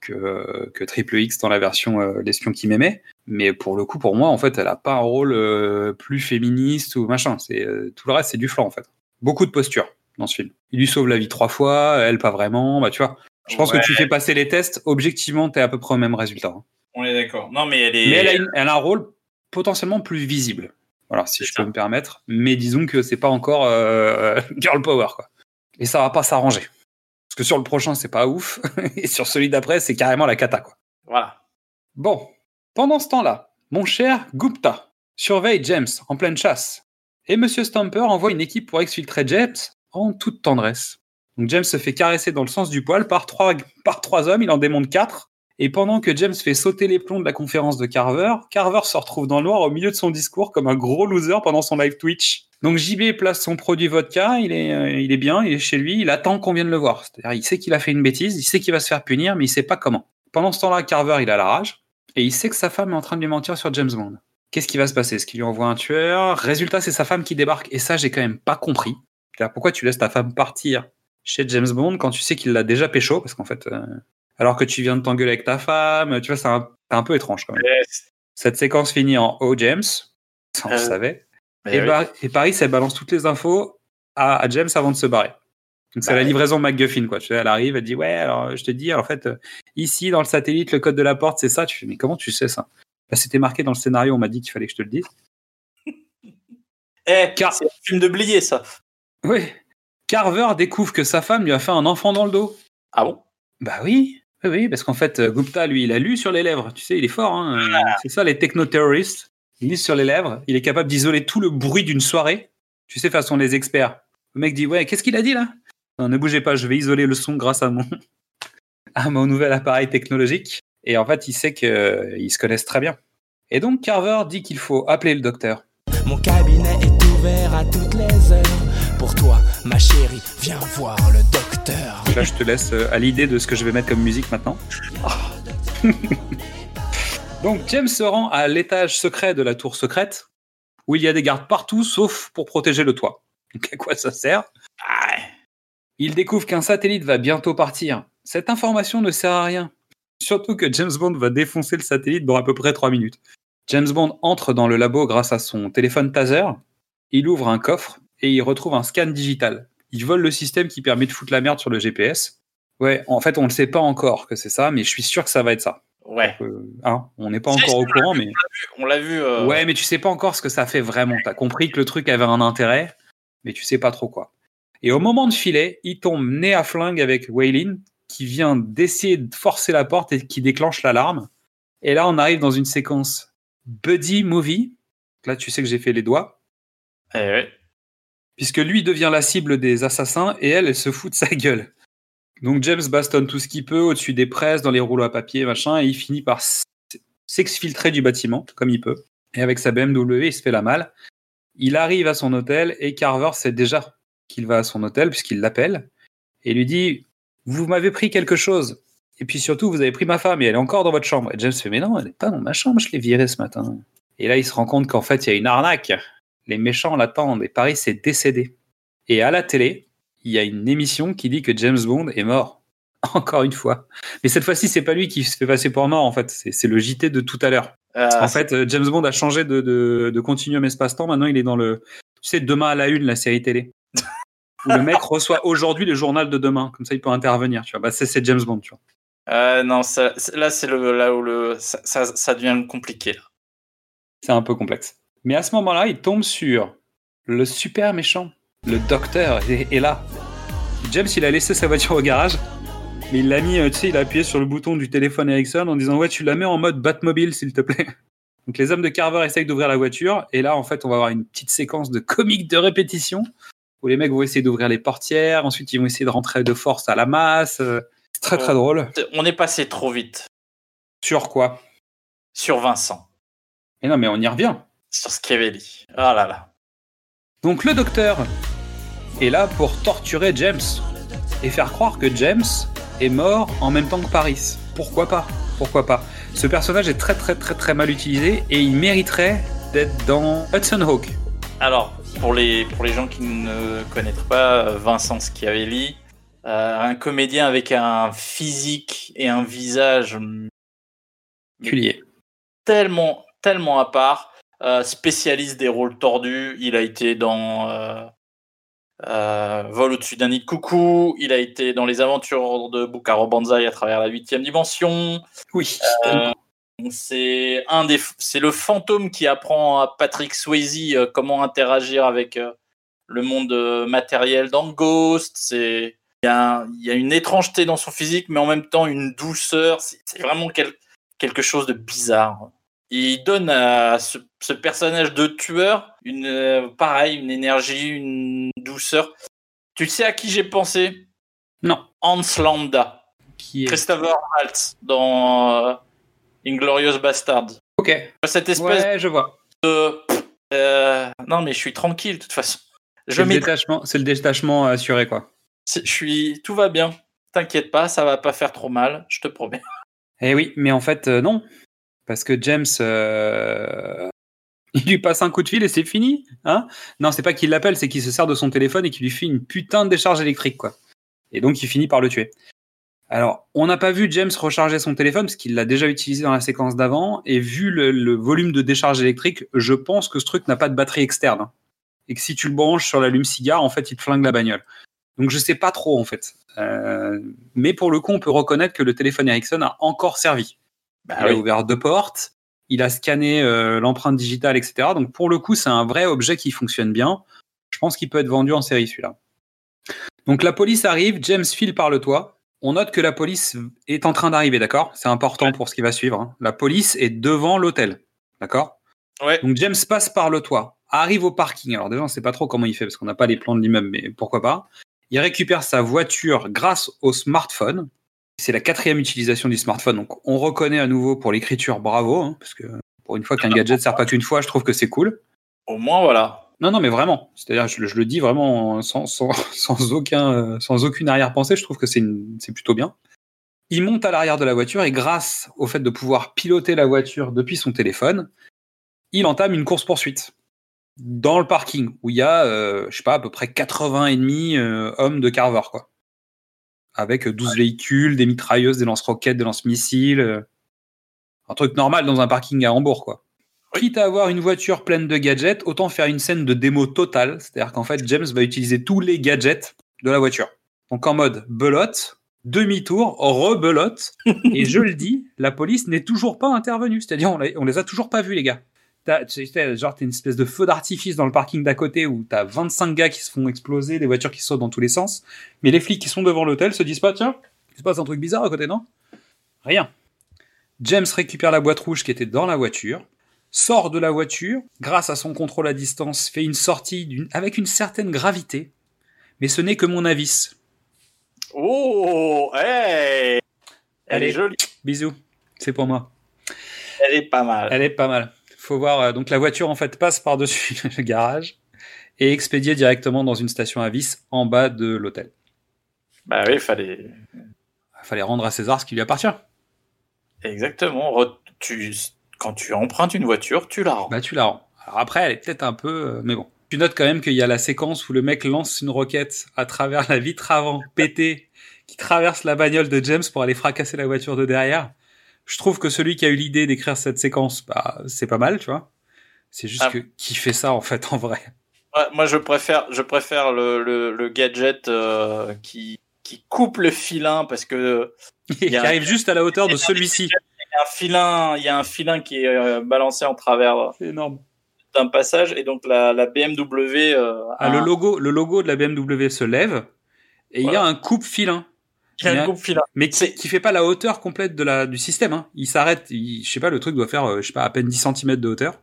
que, que Triple X dans la version euh, L'espion qui m'aimait, mais pour le coup, pour moi, en fait, elle a pas un rôle euh, plus féministe ou machin. C'est tout le reste, c'est du flanc en fait. Beaucoup de posture dans ce film. Il lui sauve la vie trois fois, elle pas vraiment. Bah tu vois, je pense que tu fais passer les tests, objectivement, tu es à peu près au même résultat. Hein. On est d'accord. Non, mais elle est. Mais elle a, un rôle potentiellement plus visible. Voilà, si je peux me permettre. Mais disons que c'est pas encore euh, girl power, quoi. Et ça va pas s'arranger. Parce que sur le prochain, c'est pas ouf. Et sur celui d'après, c'est carrément la cata, quoi. Voilà. Bon. Pendant ce temps-là, mon cher Gupta surveille James en pleine chasse. Et Monsieur Stamper envoie une équipe pour exfiltrer James en toute tendresse. Donc James se fait caresser dans le sens du poil par trois, par trois hommes, il en démonte quatre. Et pendant que James fait sauter les plombs de la conférence de Carver, Carver se retrouve dans le noir au milieu de son discours comme un gros loser pendant son live Twitch. Donc JB place son produit vodka, il est, euh, il est bien, il est chez lui, il attend qu'on vienne le voir. C'est-à-dire, il sait qu'il a fait une bêtise, il sait qu'il va se faire punir, mais il sait pas comment. Pendant ce temps-là, Carver, il a la rage. Et il sait que sa femme est en train de lui mentir sur James Bond. Qu'est-ce qui va se passer? Est-ce qu'il lui envoie un tueur? Résultat, c'est sa femme qui débarque. Et ça, j'ai quand même pas compris. Pourquoi tu laisses ta femme partir? Chez James Bond quand tu sais qu'il l'a déjà pécho Parce qu'en fait, euh, alors que tu viens de t'engueuler avec ta femme, tu vois, c'est un, un peu étrange quand même. Cette séquence finit en Oh James, ça on le Euh, savait. Et, oui. Bar- et Paris, elle balance toutes les infos à, à James avant de se barrer. Donc c'est Bah la livraison MacGuffin, quoi. Tu elle arrive, elle dit ouais, alors je te dis, en fait, euh, ici dans le satellite, le code de la porte, c'est ça. Tu fais mais comment tu sais ça? Bah, C'était marqué dans le scénario, on m'a dit qu'il fallait que je te le dise. Eh, Car- c'est un film de blier, ça. Oui. Carver découvre que sa femme lui a fait un enfant dans le dos. Ah bon? Bah oui, oui, oui, parce qu'en fait, euh, Gupta, lui, il a lu sur les lèvres. Tu sais, il est fort. Hein euh, C'est ça, les techno-terroristes. Ils lisent sur les lèvres. Il est capable d'isoler tout le bruit d'une soirée. Tu sais, façon les experts. Le mec dit Ouais, qu'est-ce qu'il a dit là? Non, ne bougez pas, je vais isoler le son grâce à mon, à mon nouvel appareil technologique. Et en fait, il sait qu'ils se connaissent très bien. Et donc, Carver dit qu'il faut appeler le docteur. Mon cabinet est ouvert à toutes les heures. Pour toi, ma chérie, viens voir le docteur. Là, je te laisse euh, à l'idée de ce que je vais mettre comme musique maintenant. Donc, James se rend à l'étage secret de la tour secrète, où il y a des gardes partout, sauf pour protéger le toit. Donc, à quoi ça sert? Il découvre qu'un satellite va bientôt partir. Cette information ne sert à rien. Surtout que James Bond va défoncer le satellite dans à peu près 3 minutes. James Bond entre dans le labo grâce à son téléphone taser. Il ouvre un coffre et il retrouve un scan digital. Il vole le système qui permet de foutre la merde sur le GPS. Ouais, en fait, on ne sait pas encore que c'est ça, mais je suis sûr que ça va être ça. Ouais. Euh, hein, on n'est pas Si, encore si, au courant, mais. On l'a vu. euh, Ouais, mais tu sais pas encore ce que ça fait vraiment. T'as compris que le truc avait un intérêt, mais tu sais pas trop quoi. Et au moment de filer, il tombe nez à flingue avec Waylin, qui vient d'essayer de forcer la porte et qui déclenche l'alarme. Et là, on arrive dans une séquence buddy movie. Là, tu sais que j'ai fait les doigts. eh ouais. Puisque lui devient la cible des assassins et elle, se fout de sa gueule. Donc James bastonne tout ce qu'il peut au-dessus des presses, dans les rouleaux à papier, machin, et il finit par s'exfiltrer du bâtiment, comme il peut. Et avec sa BMW, il se fait la malle. Il arrive à son hôtel et Carver sait déjà qu'il va à son hôtel puisqu'il l'appelle et lui dit Vous m'avez pris quelque chose. Et puis surtout, vous avez pris ma femme et elle est encore dans votre chambre. Et James fait Mais non, elle n'est pas dans ma chambre, je l'ai virée ce matin. Et là, il se rend compte qu'en fait, il y a une arnaque. Les méchants l'attendent et Paris s'est décédé. Et à la télé, il y a une émission qui dit que James Bond est mort. Encore une fois. Mais cette fois-ci, c'est pas lui qui se fait passer pour mort, en fait. C'est le JT de tout à l'heure. Euh, En fait, euh, James Bond a changé de, de, de continuum espace-temps. Maintenant, il est dans le. Tu sais, demain à la une, la série télé. Où le mec reçoit aujourd'hui le journal de demain. Comme ça, il peut intervenir. Tu vois. Bah, c'est James Bond, tu vois. euh, non, ça- là, c'est là où le, ça, ça, ça devient compliqué. C'est un peu complexe. Mais à ce moment-là, il tombe sur le super méchant. Le docteur est, est là. James, il a laissé sa voiture au garage. Mais il l'a mis, euh, tu sais, il a appuyé sur le bouton du téléphone Ericsson en disant Ouais, tu la mets en mode Batmobile, s'il te plaît. Donc les hommes de Carver essayent d'ouvrir la voiture. Et là, en fait, on va avoir une petite séquence de comique de répétition où les mecs vont essayer d'ouvrir les portières. Ensuite, ils vont essayer de rentrer de force à la masse. Euh, C'est très, très drôle. On est passé trop vite Sur quoi? Sur Vincent, Mais non, mais on y revient. Sur Schiavelli. Ah là là. Donc le docteur est là pour torturer James et faire croire que James est mort en même temps que Paris. Pourquoi pas? Pourquoi pas? Ce personnage est très très très très mal utilisé et il mériterait d'être dans Hudson Hawk. Alors, pour les, pour les gens qui ne connaîtraient pas euh, Vincent Schiavelli, euh, un comédien avec un physique et un visage hum, Culier. tellement, tellement à part, euh, spécialiste des rôles tordus. Il a été dans euh, euh, Vol au-dessus d'un nid de coucou, il a été dans les aventures de Bukaro Banzai à travers la huitième dimension. Oui. C'est un des, c'est le fantôme qui apprend à Patrick Swayze comment interagir avec le monde matériel dans Ghost. C'est, il y, a un- il y a une étrangeté dans son physique, mais en même temps une douceur. C'est c'est vraiment quel- quelque chose de bizarre. Il donne à ce, ce personnage de tueur une, euh, pareil, une énergie, une douceur. Tu sais à qui j'ai pensé? Non. Hans Landa. Qui est... Christopher Waltz dans euh, Inglorious Bastard. Ok. Cette espèce Ouais, je vois. de. euh, non, mais je suis tranquille de toute façon. Je C'est le détachement, c'est le détachement assuré quoi. Je suis. Tout va bien. T'inquiète pas, ça va pas faire trop mal, je te promets. Eh oui, mais en fait non. Parce que James, euh, il lui passe un coup de fil et c'est fini. Hein? Non, c'est pas qu'il l'appelle, c'est qu'il se sert de son téléphone et qu'il lui fait une putain de décharge électrique, quoi. Et donc, il finit par le tuer. Alors, on n'a pas vu James recharger son téléphone parce qu'il l'a déjà utilisé dans la séquence d'avant. Et vu le, volume de décharge électrique, je pense que ce truc n'a pas de batterie externe. hein. Et que si tu le branches sur l'allume-cigare, en fait, il te flingue la bagnole. Donc, je sais pas trop, en fait. Euh, mais pour le coup, on peut reconnaître que le téléphone Ericsson a encore servi. Bah il oui. a ouvert deux portes, il a scanné euh, l'empreinte digitale, etc. Donc pour le coup, c'est un vrai objet qui fonctionne bien. Je pense qu'il peut être vendu en série celui-là. Donc la police arrive, James file par le toit. On note que la police est en train d'arriver, d'accord? C'est important pour ce qui va suivre. hein. La police est devant l'hôtel, d'accord? Ouais. Donc James passe par le toit, arrive au parking. Alors déjà, on ne sait pas trop comment il fait parce qu'on n'a pas les plans de l'immeuble, mais pourquoi pas. Il récupère sa voiture grâce au smartphone. C'est la quatrième utilisation du smartphone, donc on reconnaît à nouveau pour l'écriture, bravo, hein, parce que pour une fois qu'un gadget sert pas qu'une fois, je trouve que c'est cool. Au moins, voilà. Non, non, mais vraiment. C'est-à-dire, je, le- je le dis vraiment sans, sans, sans aucun, sans aucune arrière-pensée. Je trouve que c'est plutôt bien. Il monte à l'arrière de la voiture et grâce au fait de pouvoir piloter la voiture depuis son téléphone, il entame une course-poursuite dans le parking où il y a, euh, je sais pas, à peu près 80 et demi euh, hommes de Carver, quoi. Avec 12 véhicules, des mitrailleuses, des lance-roquettes, des lance-missiles. euh, un truc normal dans un parking à Hambourg, quoi. Quitte à avoir une voiture pleine de gadgets, autant faire une scène de démo totale. C'est-à-dire qu'en fait, James va utiliser tous les gadgets de la voiture. Donc en mode belote, demi-tour, rebelote. et je le dis, la police n'est toujours pas intervenue. C'est-à-dire, on, on les a toujours pas vus, les gars. Tu sais, genre, t'as une espèce de feu d'artifice dans le parking d'à côté où t'as 25 gars qui se font exploser, des voitures qui sautent dans tous les sens. Mais les flics qui sont devant l'hôtel se disent pas, tiens, il se passe un truc bizarre à côté, non? Rien. James récupère la boîte rouge qui était dans la voiture, sort de la voiture, grâce à son contrôle à distance, fait une sortie d'une- avec une certaine gravité, mais ce n'est que mon avis. Oh, hey Elle est jolie. Bisous, c'est pour moi. Elle est pas mal. Elle est pas mal. Faut voir, euh, donc la voiture en fait passe par-dessus le garage et expédiée directement dans une station à vis en bas de l'hôtel. Bah oui, fallait. Il fallait rendre à César ce qui lui appartient. Exactement. Re- Tu... Quand tu empruntes une voiture, tu la rends. Bah tu la rends. Alors après, elle est peut-être un peu... euh, mais bon. Tu notes quand même qu'il y a la séquence où le mec lance une roquette à travers la vitre avant pétée qui traverse la bagnole de James pour aller fracasser la voiture de derrière. Je trouve que celui qui a eu l'idée d'écrire cette séquence, bah, c'est pas mal, tu vois. C'est juste Ah. que qui fait ça en fait en vrai Ouais, moi, je préfère, je préfère le, le, le gadget euh, qui, qui coupe le filin parce que Il y a- arrive juste à la hauteur de celui-ci. il y a un filin, il y a un filin qui est euh, balancé en travers C'est énorme. d'un passage et donc la, la BMW. euh, Ah, a le logo, le logo de la BMW se lève et Voilà. il y a- un coupe filin. Mais qui, C'est- qui fait pas la hauteur complète de la du système. Hein. Il s'arrête, je sais pas, le truc doit faire, euh, je sais pas, à peine 10 cm de hauteur.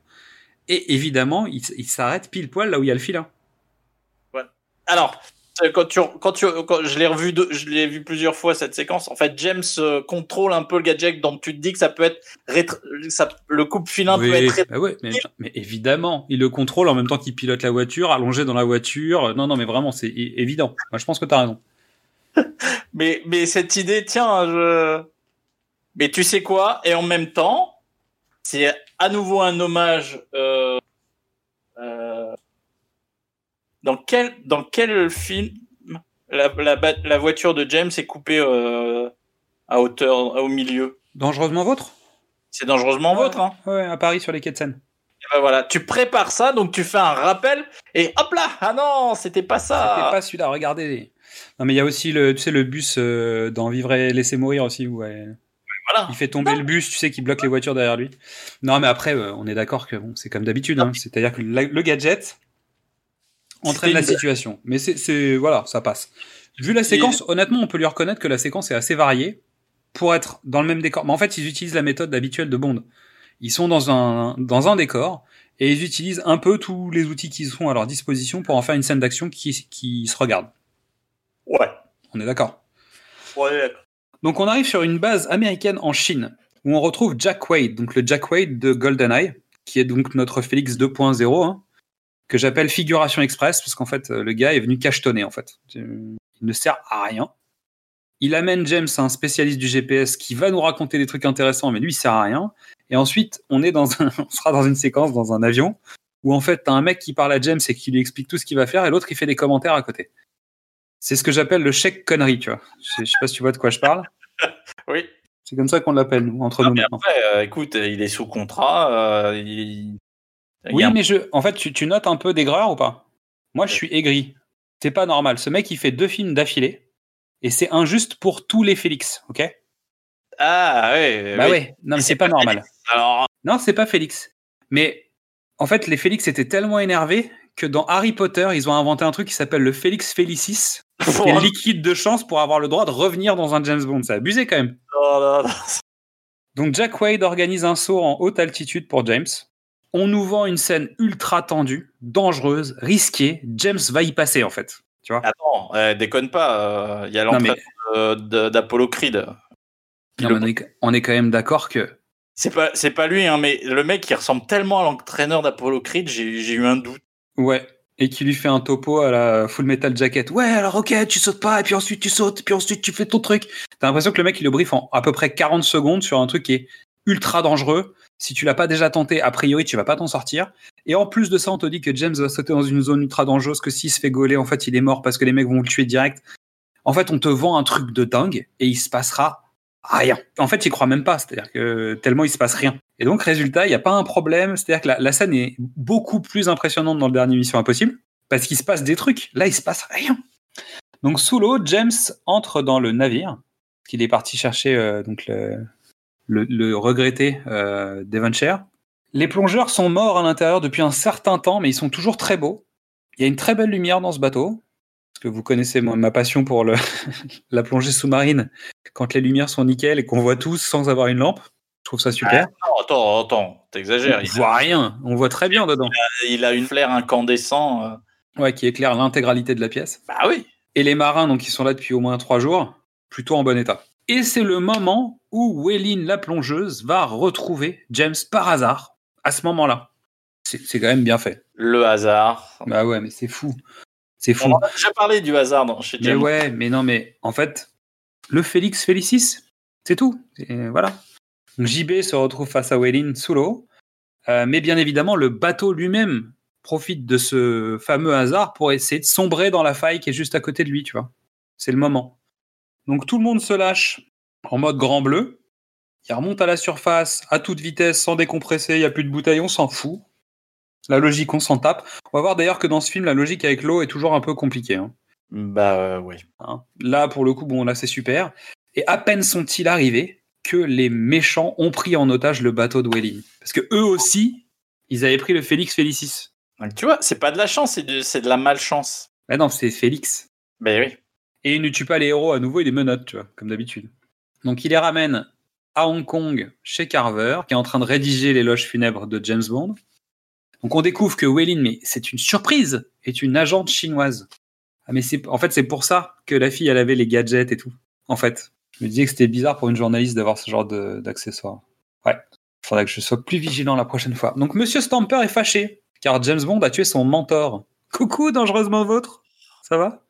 Et évidemment, il, s'arrête pile poil là où il y a le filin. Alors, euh, quand tu, quand tu, quand je l'ai revu, je l'ai vu plusieurs fois cette séquence. En fait, James euh, contrôle un peu le gadget, donc tu te dis que ça peut être rétro- ça, le coupe filin peut être bah ouais, mais, mais évidemment, il le contrôle en même temps qu'il pilote la voiture, allongé dans la voiture. Non, non, mais vraiment, c'est évident. Moi, je pense que t'as raison. Mais, mais cette idée, tiens, je... mais tu sais quoi? Et en même temps, c'est à nouveau un hommage. Euh, euh, dans quel dans quel film la, la, ba- la voiture de James est coupée euh, à hauteur au milieu? Dangereusement vôtre? C'est dangereusement vôtre. Hein. Ouais, à Paris sur les quais de Seine. Et ben voilà, tu prépares ça, donc tu fais un rappel et hop là, ah non, c'était pas ça. C'était pas celui-là, regardez. Non, mais il y a aussi le, tu sais, le bus euh, dans Vivre et laisser mourir aussi, où ouais, Voilà. il fait tomber le bus, tu sais, qui bloque les voitures derrière lui. Non, mais après, euh, on est d'accord que bon, c'est comme d'habitude. Hein, C'est-à-dire que la- le gadget entraîne la situation. Mais c'est, c'est, voilà, ça passe. Vu la séquence, honnêtement, on peut lui reconnaître que la séquence est assez variée pour être dans le même décor. Mais en fait, ils utilisent la méthode habituelle de Bond. Ils sont dans un, dans un décor et ils utilisent un peu tous les outils qu'ils ont à leur disposition pour en faire une scène d'action qui, qui se regarde. Ouais. On est d'accord. Ouais. Donc on arrive sur une base américaine en Chine où on retrouve Jack Wade, donc le Jack Wade de GoldenEye, qui est donc notre Félix 2.0, hein, que j'appelle figuration express parce qu'en fait le gars est venu cachetonner en fait. Il ne sert à rien. Il amène James, un spécialiste du GPS, qui va nous raconter des trucs intéressants, mais lui il sert à rien. Et ensuite, on est dans un, on sera dans une séquence dans un avion où en fait, t'as un mec qui parle à James et qui lui explique tout ce qu'il va faire, et l'autre il fait des commentaires à côté. C'est ce que j'appelle le chèque connerie, tu vois. Je, je sais pas si tu vois de quoi je parle. Oui. C'est comme ça qu'on l'appelle nous, entre nous mais maintenant. après, euh, écoute, il est sous contrat. euh, il... il y Oui, un- mais je, en fait, tu, tu notes un peu d'aigreur ou pas? Moi, je suis aigri. C'est pas normal. Ce mec, il fait deux films d'affilée, et c'est injuste pour tous les Félix, ok? Ah, ouais. Bah oui. ouais. Non, mais c'est pas normal. Félix. Alors, Non, c'est pas Félix. Mais en fait, les Félix étaient tellement énervés que dans Harry Potter, ils ont inventé un truc qui s'appelle le Félix Félicis, qui est le liquide de chance pour avoir le droit de revenir dans un James Bond. C'est abusé quand même. Oh là là. Donc Jack Wade organise un saut en haute altitude pour James. On nous vend une scène ultra tendue, dangereuse, risquée. James va y passer en fait. Tu vois? Attends, euh, déconne pas. euh, Il y a mais- l'entraînement de- d'Apollo Creed. Non, mais on, est, on est quand même d'accord que C'est pas, c'est pas lui, hein, mais le mec qui ressemble tellement à l'entraîneur d'Apollo Creed, j'ai eu un doute. Ouais. Et qui lui fait un topo à la Full Metal Jacket. Ouais, alors ok, tu sautes pas, et puis ensuite tu sautes, et puis ensuite tu fais ton truc. T'as l'impression que le mec il le brief en à peu près 40 secondes sur un truc qui est ultra dangereux. Si tu l'as pas déjà tenté, a priori tu vas pas t'en sortir. Et en plus de ça, on te dit que James va sauter dans une zone ultra dangereuse, que s'il se fait gauler, en fait il est mort parce que les mecs vont le tuer direct. En fait, on te vend un truc de dingue et il se passera rien. En fait, il croit même pas, c'est-à-dire que tellement il se passe rien. Et donc, résultat, il n'y a pas un problème, c'est-à-dire que la, scène est beaucoup plus impressionnante dans le dernier Mission Impossible parce qu'il se passe des trucs. Là, il se passe rien. Donc, sous l'eau, James entre dans le navire qu'il est parti chercher euh, donc le, le, le regretté euh, Devonshire. Les plongeurs sont morts à l'intérieur depuis un certain temps, mais ils sont toujours très beaux. Il y a une très belle lumière dans ce bateau. Parce que vous connaissez ma, ma passion pour le, la plongée sous-marine. Quand les lumières sont nickel et qu'on voit tous sans avoir une lampe. Je trouve ça super. Non, attends, attends, t'exagères. on voit rien. On voit très bien dedans. il a une flair incandescent. euh. Ouais, qui éclaire l'intégralité de la pièce. Bah oui. Et les marins, donc, qui sont là depuis au moins trois jours, plutôt en bon état. Et c'est le moment où Wéline, la plongeuse, va retrouver James par hasard, à ce moment-là. C'est c'est quand même bien fait. Le hasard. Bah ouais, mais c'est fou. C'est fou. On en a déjà parlé du hasard dans, chez Mais ouais, mais non, mais en fait, le Félix Félicis, c'est tout. Et voilà. Donc JB se retrouve face à Wéline sous l'eau. Euh, mais bien évidemment, le bateau lui-même profite de ce fameux hasard pour essayer de sombrer dans la faille qui est juste à côté de lui, tu vois. C'est le moment. Donc tout le monde se lâche en mode grand bleu. Il remonte à la surface à toute vitesse, sans décompresser, il n'y a plus de bouteilles, on s'en fout. La logique, on s'en tape. On va voir d'ailleurs que dans ce film, la logique avec l'eau est toujours un peu compliquée. hein. Bah euh, oui. Hein. Là, pour le coup, bon, là, c'est super. Et à peine sont-ils arrivés que les méchants ont pris en otage le bateau de Wellin. Parce que eux aussi, ils avaient pris le Félix Félicis. Donc, tu vois, c'est pas de la chance, c'est de, c'est de la malchance. Ah non, c'est Félix. Ben oui. Et il ne tue pas les héros à nouveau, il les menotte, tu vois, comme d'habitude. Donc il les ramène à Hong Kong chez Carver, qui est en train de rédiger l'éloge funèbre de James Bond. Donc on découvre que Wei Lin, mais c'est une surprise, est une agente chinoise. Ah mais c'est en fait c'est pour ça que la fille elle avait les gadgets et tout. En fait, je me disais que c'était bizarre pour une journaliste d'avoir ce genre d'accessoires. Ouais, faudrait que je sois plus vigilant la prochaine fois. Donc Monsieur Stamper est fâché car James Bond a tué son mentor. Coucou, dangereusement vôtre. Ça va?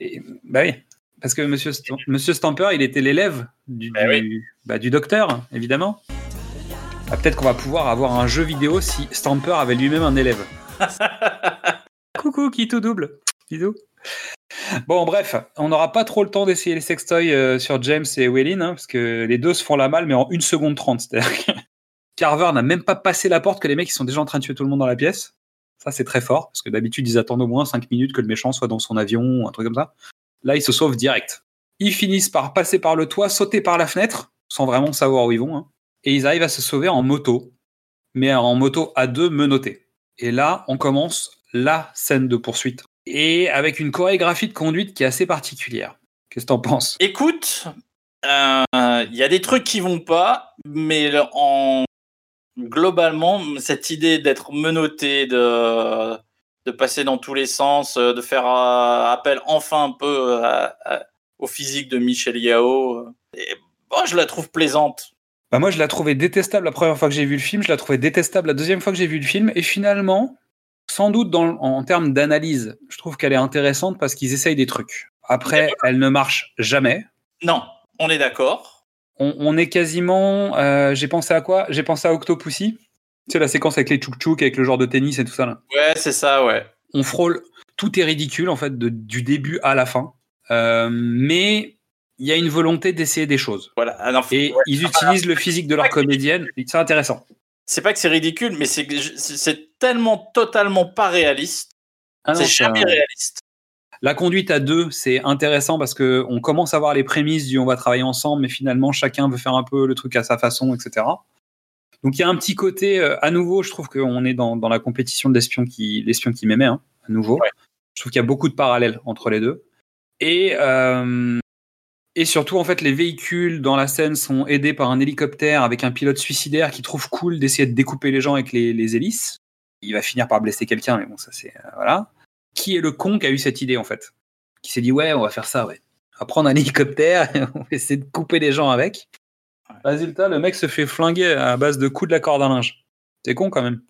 Et, Bah oui, parce que Monsieur, St- Monsieur Stamper, il était l'élève du, Bah oui. du- bah, du docteur, évidemment. Ah, Peut-être qu'on va pouvoir avoir un jeu vidéo si Stamper avait lui-même un élève. Coucou, qui tout double. Bisous. Bon, bref, on n'aura pas trop le temps d'essayer les sextoys euh, sur James et Wellin, hein, parce que les deux se font la malle, mais en 1 seconde 30. C'est-à-dire que Carver n'a même pas passé la porte que les mecs ils sont déjà en train de tuer tout le monde dans la pièce. Ça, c'est très fort, parce que d'habitude, ils attendent au moins 5 minutes que le méchant soit dans son avion, ou un truc comme ça. Là, ils se sauvent direct. Ils finissent par passer par le toit, sauter par la fenêtre, sans vraiment savoir où ils vont, hein, et ils arrivent à se sauver en moto, mais en moto à deux menottés. Et là, on commence la scène de poursuite. Et avec une chorégraphie de conduite qui est assez particulière. Qu'est-ce que t'en penses? Écoute, euh, il y a des trucs qui vont pas, mais en globalement, cette idée d'être menotté, de, passer dans tous les sens, euh, de faire euh, appel enfin un peu au physique de Michel Yao, euh, bon, je la trouve plaisante. Bah moi, je la trouvais détestable la première fois que j'ai vu le film, je la trouvais détestable la deuxième fois que j'ai vu le film, et finalement, sans doute dans, en termes d'analyse, je trouve qu'elle est intéressante parce qu'ils essayent des trucs. Après, elle ne marche jamais. Non, on est d'accord. on, on est quasiment. euh, J'ai pensé à quoi? J'ai pensé à Octopussy. Tu sais, la séquence avec les tchouk avec le genre de tennis et tout ça. Là. Ouais, c'est ça, ouais. On frôle. Tout est ridicule, en fait, de- du début à la fin. Euh, mais il y a une volonté d'essayer des choses. Voilà. Ah Et ouais. ils utilisent le physique de leur comédienne. C'est intéressant. C'est pas que c'est ridicule, mais c'est tellement totalement pas réaliste. Ah c'est jamais réaliste. La conduite à deux, c'est intéressant parce que on commence à voir les prémices du on va travailler ensemble, mais finalement chacun veut faire un peu le truc à sa façon, etc. Donc il y a un petit côté, euh, à nouveau, je trouve qu'on est dans, dans la compétition de l'espion qui, l'espion qui m'aimait, hein, à nouveau. Ouais. Je trouve qu'il y a beaucoup de parallèles entre les deux. Et, euh, et surtout, en fait, les véhicules dans la scène sont aidés par un hélicoptère avec un pilote suicidaire qui trouve cool d'essayer de découper les gens avec les, les hélices. Il va finir par blesser quelqu'un, mais bon, ça c'est. euh, voilà qui est le con qui a eu cette idée en fait? Qui s'est dit ouais, on va faire ça, ouais. On va prendre un hélicoptère et on va essayer de couper les gens avec. Résultat, le mec se fait flinguer à base de coups de la corde à linge. C'est con quand même.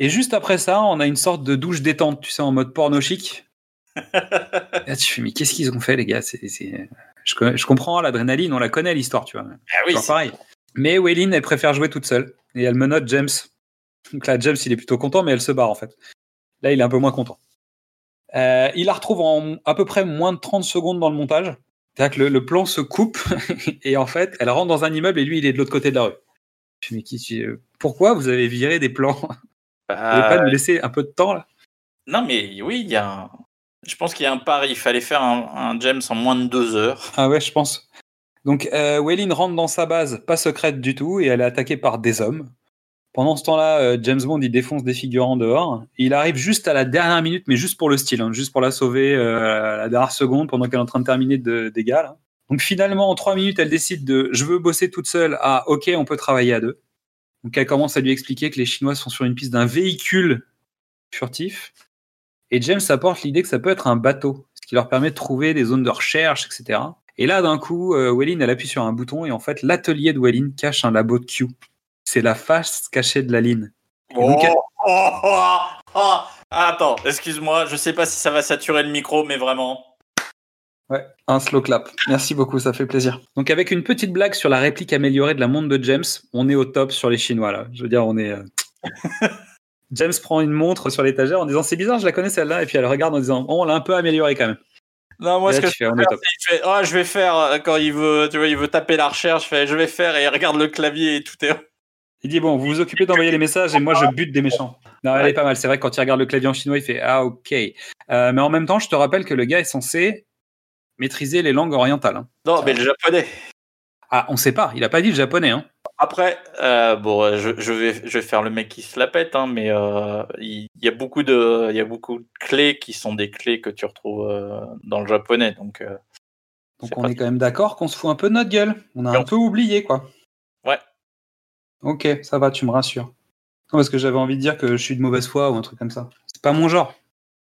Et juste après ça, on a une sorte de douche détente, tu sais, en mode porno chic. Là, tu fais, mais qu'est-ce qu'ils ont fait, les gars? C'est- c'est- je, co- je comprends l'adrénaline, on la connaît l'histoire, tu vois. Ah oui, c'est- pareil. Mais Waylin, elle préfère jouer toute seule. Et elle menotte James. Donc là, James, il est plutôt content, mais elle se barre en fait. Là, il est un peu moins content. Euh, il la retrouve en à peu près moins de 30 secondes dans le montage. C'est-à-dire que le, le plan se coupe et en fait, elle rentre dans un immeuble et lui, il est de l'autre côté de la rue. Je me dis, mais pourquoi vous avez viré des plans? Vous Bah, pouvez pas nous laisser un peu de temps là? Non, mais oui, il y a. un- Je pense qu'il y a un pari. Il fallait faire un, James en moins de deux heures. Ah ouais, je pense. Donc, euh, rentre dans sa base, pas secrète du tout, et elle est attaquée par des hommes. Pendant ce temps-là, euh, James Bond, il défonce des figurants dehors. Il arrive juste à la dernière minute, mais juste pour le style, hein, juste pour la sauver euh, à la dernière seconde pendant qu'elle est en train de terminer de dégâts. Donc finalement, en trois minutes, elle décide de « je veux bosser toute seule » à « ok, on peut travailler à deux ». Donc elle commence à lui expliquer que les Chinois sont sur une piste d'un véhicule furtif. Et James apporte l'idée que ça peut être un bateau, ce qui leur permet de trouver des zones de recherche, etc. Et là, d'un coup, euh, Wellin, elle appuie sur un bouton et en fait, l'atelier de Wellin cache un labo de Q. C'est la face cachée de la ligne. Oh, oh, oh, oh. Attends, excuse-moi, je sais pas si ça va saturer le micro, mais vraiment. Ouais, un slow clap. Merci beaucoup, ça fait plaisir. Donc avec une petite blague sur la réplique améliorée de la montre de James, on est au top sur les Chinois là. Je veux dire, on est. euh, James prend une montre sur l'étagère en disant c'est bizarre, je la connais celle-là, et puis elle regarde en disant oh, on l'a un peu améliorée quand même. Non, moi, ce que tu fais, fait, oh, je vais faire euh, quand il veut, tu vois, il veut taper la recherche, je fais, je vais faire et il regarde le clavier et tout est. Il dit bon, vous vous occupez d'envoyer les messages et moi je bute des méchants. Non, elle est pas mal. C'est vrai que quand il regarde le clavier en chinois, il fait ah ok. Euh, mais en même temps, je te rappelle que le gars est censé maîtriser les langues orientales. hein. Non, mais le japonais. Ah, on sait pas. Il a pas dit le japonais. Hein. Après, euh, bon, je, je vais, je vais faire le mec qui se la pète, hein, mais euh, il y, a beaucoup de, il y a beaucoup de clés qui sont des clés que tu retrouves euh, dans le japonais, donc. Donc on est quand même d'accord qu'on se fout un peu de notre gueule. On a un peu oublié quoi. Ouais. Ok, ça va, tu me rassures. Non, parce que j'avais envie de dire que je suis de mauvaise foi ou un truc comme ça. C'est pas mon genre.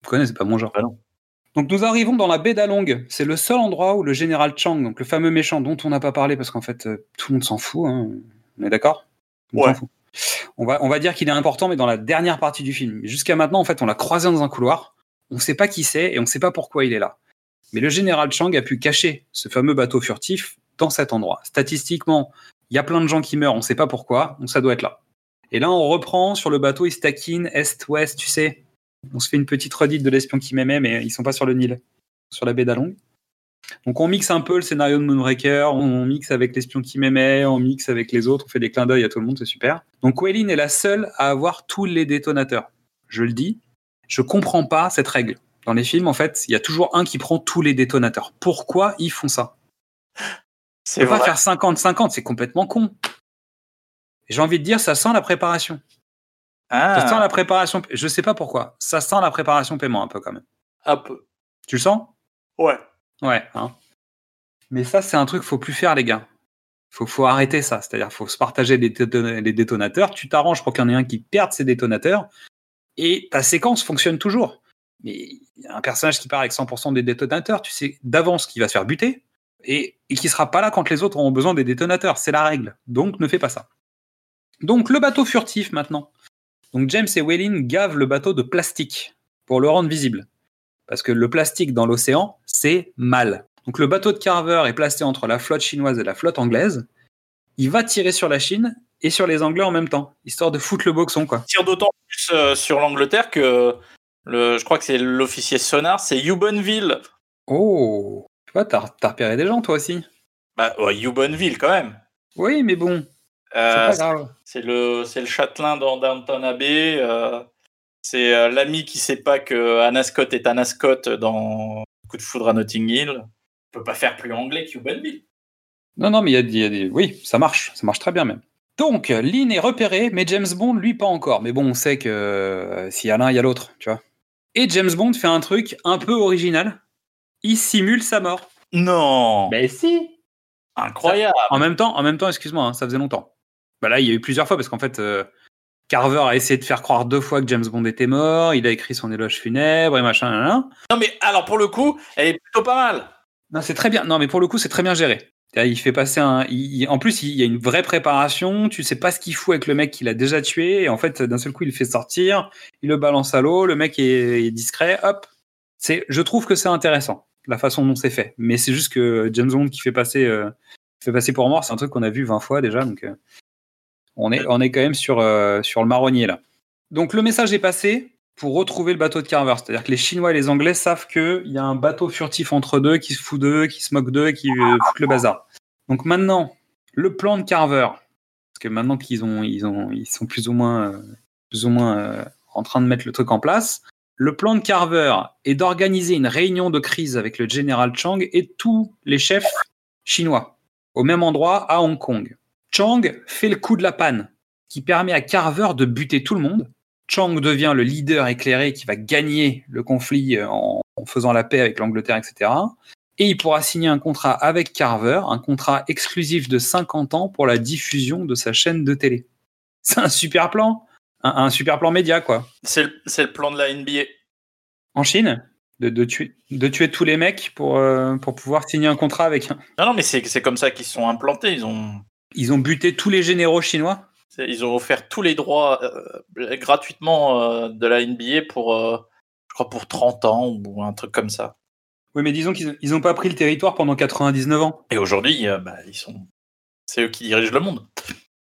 Vous connaissez, c'est pas mon genre. Ah non. Donc nous arrivons dans la baie d'Along. C'est le seul endroit où le général Chang, donc le fameux méchant dont on n'a pas parlé parce qu'en fait euh, tout le monde s'en fout. hein. On est d'accord? Ouais. On va, on va dire qu'il est important, mais dans la dernière partie du film. Jusqu'à maintenant, en fait, on l'a croisé dans un couloir. On ne sait pas qui c'est et on ne sait pas pourquoi il est là. Mais le général Chang a pu cacher ce fameux bateau furtif dans cet endroit. Statistiquement, il y a plein de gens qui meurent, on ne sait pas pourquoi, donc ça doit être là. Et là, on reprend sur le bateau, il se taquine est-ouest, tu sais. On se fait une petite redite de l'espion qui m'aimait, mais ils sont pas sur le Nil, sur la baie d'Along. Donc on mixe un peu le scénario de Moonraker, on mixe avec l'espion qui m'aimait, on mixe avec les autres, on fait des clins d'œil à tout le monde, c'est super. Donc Wellin est la seule à avoir tous les détonateurs. Je le dis, je comprends pas cette règle. Dans les films, en fait, il y a toujours un qui prend tous les détonateurs. Pourquoi ils font ça? C'est pas faire 50-50, c'est complètement con. J'ai envie de dire, ça sent la préparation. Ça sent Ah, la préparation. Je sais pas pourquoi. Ça sent la préparation paiement un peu quand même. un peu. Tu le sens? Ouais. Ouais. Hein. Mais ça, c'est un truc qu'il faut plus faire, les gars. Faut, faut arrêter ça. C'est-à-dire, faut se partager les, déton- les détonateurs. Tu t'arranges pour qu'il y en ait un qui perde ses détonateurs. Et ta séquence fonctionne toujours. Mais il y a un personnage qui part avec 100% des détonateurs. Tu sais d'avance qu'il va se faire buter. Et, et qui sera pas là quand les autres auront besoin des détonateurs. C'est la règle. Donc, ne fais pas ça. Donc, le bateau furtif maintenant. Donc, James et Wellin gavent le bateau de plastique pour le rendre visible. Parce que le plastique dans l'océan, c'est mal. Donc le bateau de Carver est placé entre la flotte chinoise et la flotte anglaise. il va tirer sur la Chine et sur les Anglais en même temps, histoire de foutre le boxon, quoi. tire d'autant plus euh, sur l'Angleterre que le, je crois que c'est l'officier sonar, c'est Hubonville. Oh, tu vois, t'as repéré des gens, toi aussi. Bah, ouais, Hubonville quand même. Oui, mais bon, Euh, c'est le, c'est le châtelain dans Downton Abbey. euh, c'est euh, l'ami qui sait pas que Anna Scott est Anna Scott dans Coup de foudre à Notting Hill. On peut pas faire plus anglais que Hubonville. Non, non, mais il y y a des. Oui, ça marche, ça marche très bien même. Donc, Lynn est repéré, mais James Bond, lui, pas encore. Mais bon, on sait que euh, s'il y a l'un, il y a l'autre, tu vois. Et James Bond fait un truc un peu original. Il simule sa mort. Non Mais si Incroyable En même temps, en même temps, excuse-moi, hein, ça faisait longtemps. Bah là, il y a eu plusieurs fois parce qu'en fait, euh, Carver a essayé de faire croire deux fois que James Bond était mort. Il a écrit son éloge funèbre et machin. Non mais alors pour le coup, elle est plutôt pas mal. Non, c'est très bien. Non, mais pour le coup, c'est très bien géré. Il fait passer un. il- en plus, il y a une vraie préparation. Tu sais pas ce qu'il fout avec le mec qu'il a déjà tué. Et en fait, d'un seul coup, il le fait sortir. Il le balance à l'eau. Le mec est, est discret. Hop. C'est. Je trouve que c'est intéressant la façon dont c'est fait. Mais c'est juste que James Bond qui fait passer, euh, fait passer pour mort, c'est un truc qu'on a vu 20 fois déjà. Donc, euh, on est, on est quand même sur, euh, sur le marronnier là. Donc, le message est passé pour retrouver le bateau de Carver. C'est-à-dire que les Chinois et les Anglais savent qu'il y a un bateau furtif entre deux qui se fout d'eux, qui se moque d'eux qui euh, fout le bazar. Donc maintenant, le plan de Carver, parce que maintenant qu'ils ont, ils ont, ils sont plus ou moins, euh, plus ou moins euh, en train de mettre le truc en place. Le plan de Carver est d'organiser une réunion de crise avec le général Chang et tous les chefs chinois au même endroit à Hong Kong. Chang fait le coup de la panne qui permet à Carver de buter tout le monde. Chang devient le leader éclairé qui va gagner le conflit euh, en, en faisant la paix avec l'Angleterre, etc. Et il pourra signer un contrat avec Carver, un contrat exclusif de 50 ans pour la diffusion de sa chaîne de télé. C'est un super plan, un, un super plan média, quoi. C'est le, plan de la NBA. En Chine, de, de tuer, de tuer tous les mecs pour, euh, pour pouvoir signer un contrat avec un. Non, non, mais c'est c'est comme ça qu'ils se sont implantés. Ils ont, Ils ont buté tous les généraux chinois? ils ont offert tous les droits euh, gratuitement euh, de la NBA pour, euh, je crois, pour 30 ans ou un truc comme ça. Oui, mais disons qu'ils ils ont pas pris le territoire pendant 99 ans. Et aujourd'hui, bah, ils sont, c'est eux qui dirigent le monde.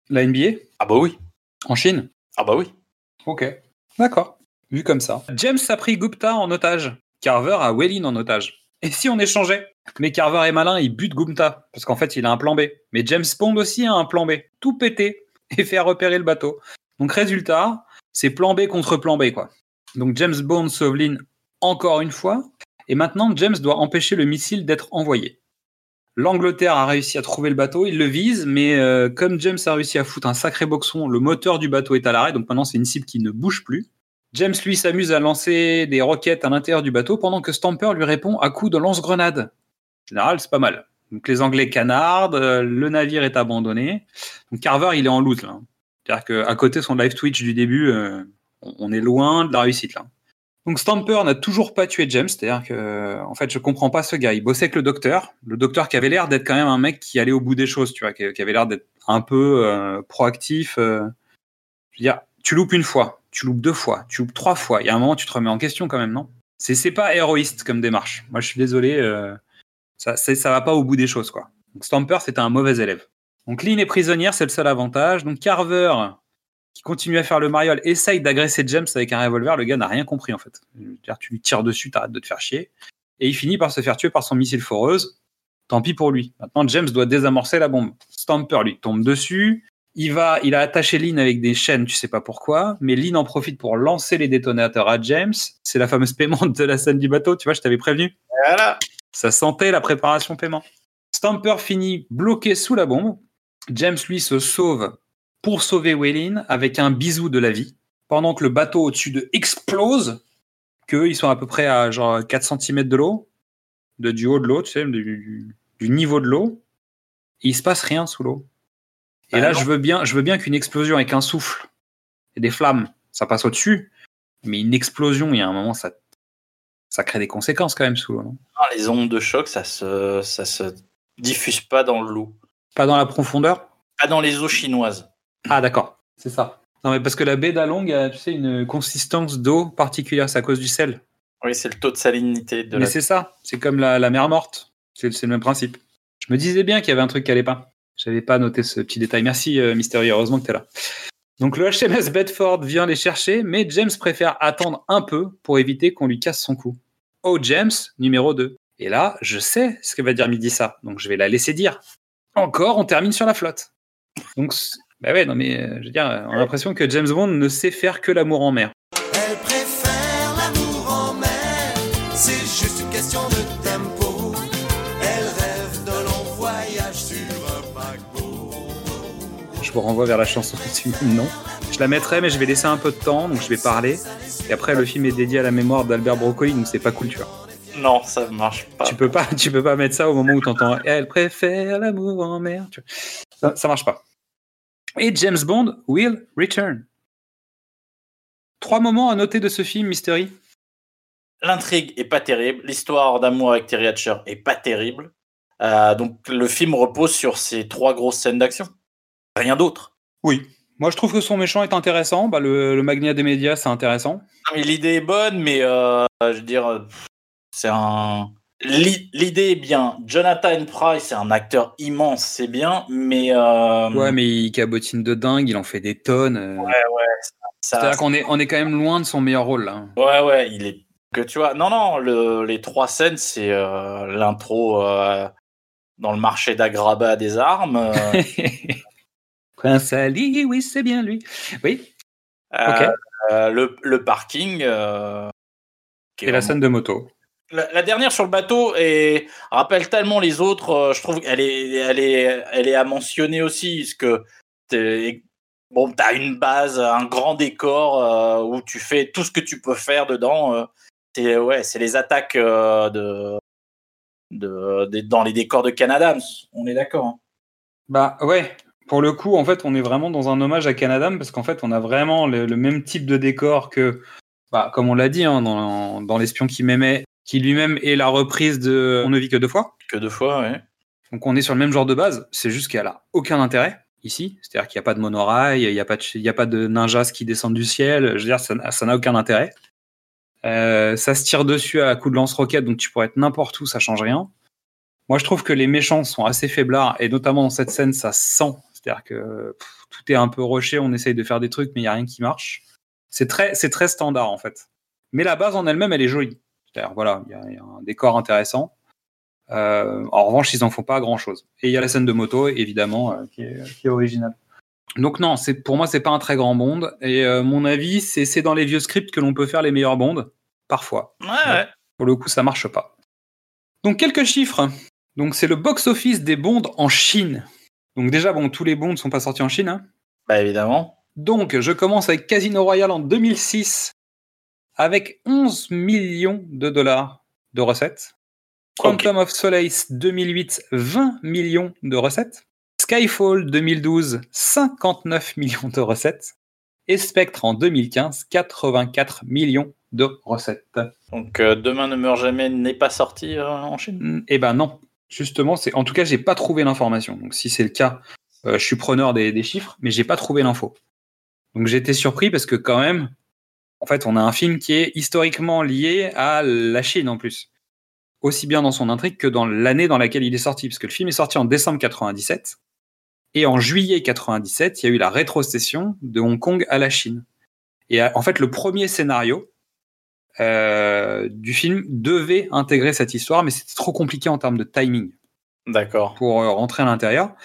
La NBA Ah bah oui. En Chine? Ah bah oui. Ok. D'accord. Vu comme ça. James a pris Gupta en otage. Carver a Wellin en otage. Et si on échangeait? Mais Carver est malin, il bute Gupta. Parce qu'en fait, il a un plan B. Mais James Bond aussi a un plan B. Tout péter et faire repérer le bateau. Donc, résultat, c'est plan B contre plan B, quoi. Donc, James Bond sauve encore une fois. Et maintenant, James doit empêcher le missile d'être envoyé. L'Angleterre a réussi à trouver le bateau, il le vise, mais euh, comme James a réussi à foutre un sacré boxon, le moteur du bateau est à l'arrêt, donc maintenant c'est une cible qui ne bouge plus. James lui s'amuse à lancer des roquettes à l'intérieur du bateau pendant que Stamper lui répond à coups de lance-grenade. En général, c'est pas mal. Donc les Anglais canardent, euh, le navire est abandonné. Donc Carver, il est en loot là. C'est-à-dire qu'à côté de son live Twitch du début, euh, on est loin de la réussite là. Donc Stamper n'a toujours pas tué James, c'est-à-dire que en fait je comprends pas ce gars. Il bossait avec le docteur, le docteur qui avait l'air d'être quand même un mec qui allait au bout des choses, tu vois, qui, avait l'air d'être un peu euh, proactif. euh. Je veux dire, tu loupes une fois, tu loupes deux fois, tu loupes trois fois. Il y a un moment tu te remets en question quand même, non? C'est pas héroïste comme démarche. Moi je suis désolé, euh, ça ça va pas au bout des choses quoi. Donc Stamper c'était un mauvais élève. Donc Lynn est prisonnière, c'est le seul avantage. Donc Carver qui continue à faire le mariole, essaye d'agresser James avec un revolver, le gars n'a rien compris en fait. Tu lui tires dessus, t'arrêtes de te faire chier. Et il finit par se faire tuer par son missile foreuse. Tant pis pour lui. Maintenant, James doit désamorcer la bombe. Stamper lui tombe dessus. Il va, il a attaché Lynn avec des chaînes, tu sais pas pourquoi, mais Lynn en profite pour lancer les détonateurs à James. C'est la fameuse paiement de la scène du bateau, tu vois, je t'avais prévenu. Voilà. Ça sentait la préparation paiement. Stamper finit bloqué sous la bombe. James, lui, se sauve pour sauver Wellin avec un bisou de la vie. Pendant que le bateau au-dessus d'eux explose, qu'eux, ils sont à peu près à genre 4 cm de l'eau, de, du haut de l'eau, tu sais, du, du niveau de l'eau. Il se passe rien sous l'eau. Et Ah là, non. je veux bien, je veux bien qu'une explosion avec un souffle et des flammes, ça passe au-dessus. Mais une explosion, il y a un moment, ça, ça crée des conséquences quand même sous l'eau. Ah, les ondes de choc, ça se, ça se diffuse pas dans l'eau. Pas dans la profondeur? Pas dans les eaux chinoises. Ah, d'accord, c'est ça. Non, mais parce que la baie d'Along a, tu sais, une consistance d'eau particulière, c'est à cause du sel. Oui, c'est le taux de salinité de mais la. c'est ça, c'est comme la, la mer morte. C'est c'est le même principe. Je me disais bien qu'il y avait un truc qui allait pas. J'avais pas noté ce petit détail. Merci, euh, Mystery. Heureusement que tu là. Donc, le HMS Bedford vient les chercher, mais James préfère attendre un peu pour éviter qu'on lui casse son cou. Oh, James, numéro 2. Et là, je sais ce que va dire Midi ça, donc je vais la laisser dire. Encore, on termine sur la flotte. Donc, bah ouais, non mais, euh, je veux dire, on a l'impression que James Bond ne sait faire que l'amour en mer. Vous renvoie vers la chanson du même nom. Je la mettrai, mais je vais laisser un peu de temps, donc je vais parler. Et après, le film est dédié à la mémoire d'Albert Broccoli, donc c'est pas cool, tu vois. Non, ça marche pas. Tu peux pas, tu peux pas mettre ça au moment où t'entends Elle préfère l'amour en mer. Ça, ça marche pas. Et James Bond will return. Trois moments à noter de ce film, Mystery. L'intrigue est pas terrible, l'histoire d'amour avec Terry Hatcher est pas terrible. Euh, donc le film repose sur ces trois grosses scènes d'action. Rien d'autre. Oui. Moi, je trouve que son méchant est intéressant. Bah, le, le magnat des médias, c'est intéressant. L'idée est bonne, mais euh, je veux dire, c'est un. l'i- L'idée est bien. Jonathan Price, c'est un acteur immense, c'est bien, mais. euh, Ouais, mais il cabotine de dingue, il en fait des tonnes. euh. ouais, ouais, C'est-à-dire qu'on est, on est quand même loin de son meilleur rôle, là. Ouais, ouais, il est. Que tu vois. Non, non, le- les trois scènes, c'est l'intro dans le marché d'Agraba des armes. Prince Ali, oui, c'est bien lui. Oui. euh, euh, le, le parking. euh, Et la scène de moto. La, la dernière sur le bateau et rappelle tellement les autres. je trouve qu'elle est, elle est, elle est à mentionner aussi, parce que bon, t'as une base, un grand décor euh, où tu fais tout ce que tu peux faire dedans. euh, c'est ouais, c'est les attaques euh, de, de, des- dans les décors de Canada. On est d'accord. hein. Bah ouais, pour le coup, en fait, on est vraiment dans un hommage à Canada parce qu'en fait, on a vraiment le, le même type de décor que, bah, comme on l'a dit, hein, dans, dans L'espion qui m'aimait, qui lui-même est la reprise de On ne vit que deux fois. Que deux fois, ouais. Donc on est sur le même genre de base, c'est juste qu'elle a aucun intérêt ici, c'est-à-dire qu'il n'y a pas de monorail, il n'y a, pas de- il y a pas de ninjas qui descendent du ciel, je veux dire, ça n'a aucun intérêt. Euh, ça se tire dessus à coups de lance-roquette, donc tu pourrais être n'importe où, ça change rien. Moi, je trouve que les méchants sont assez faiblards, et notamment dans cette scène, ça se sent. C'est-à-dire que pff, tout est un peu rushé, on essaye de faire des trucs, mais il n'y a rien qui marche. C'est très, c'est très standard, en fait. Mais la base en elle-même, elle est jolie. C'est-à-dire, voilà, il y, a- il y a un décor intéressant. Euh, en revanche, ils en font pas grand-chose. Et il y a la scène de moto, évidemment, euh, qui, est, qui est originale. Donc non, c'est pour moi, c'est pas un très grand bond. Et euh, mon avis, c'est c'est dans les vieux scripts que l'on peut faire les meilleurs bonds, parfois. Ouais, ouais. Pour le coup, ça marche pas. Donc quelques chiffres. Donc c'est le box-office des bonds en Chine. Donc déjà, bon, tous les bonds ne sont pas sortis en Chine. hein. Bah évidemment. Donc je commence avec Casino Royale en 2006 avec 11 millions de dollars de recettes. Quantum of Solace 2008, 20 millions de recettes. Skyfall 2012, 59 millions de recettes. Et Spectre en 2015, 84 millions de recettes. Donc euh, Demain ne meurt jamais n'est pas sorti euh, en Chine? Eh ben non. Justement, en tout cas, j'ai pas trouvé l'information. Donc si c'est le cas, euh, je suis preneur des, chiffres, mais j'ai pas trouvé l'info. Donc été surpris parce que quand même, en fait, on a un film qui est historiquement lié à la Chine en plus. Aussi bien dans son intrigue que dans l'année dans laquelle il est sorti. Parce que le film est sorti en décembre 97. Et en juillet 97, il y a eu la rétrocession de Hong Kong à la Chine. Et en fait, le premier scénario euh, du film devait intégrer cette histoire, mais c'était trop compliqué en termes de timing D'accord. pour euh, rentrer à l'intérieur.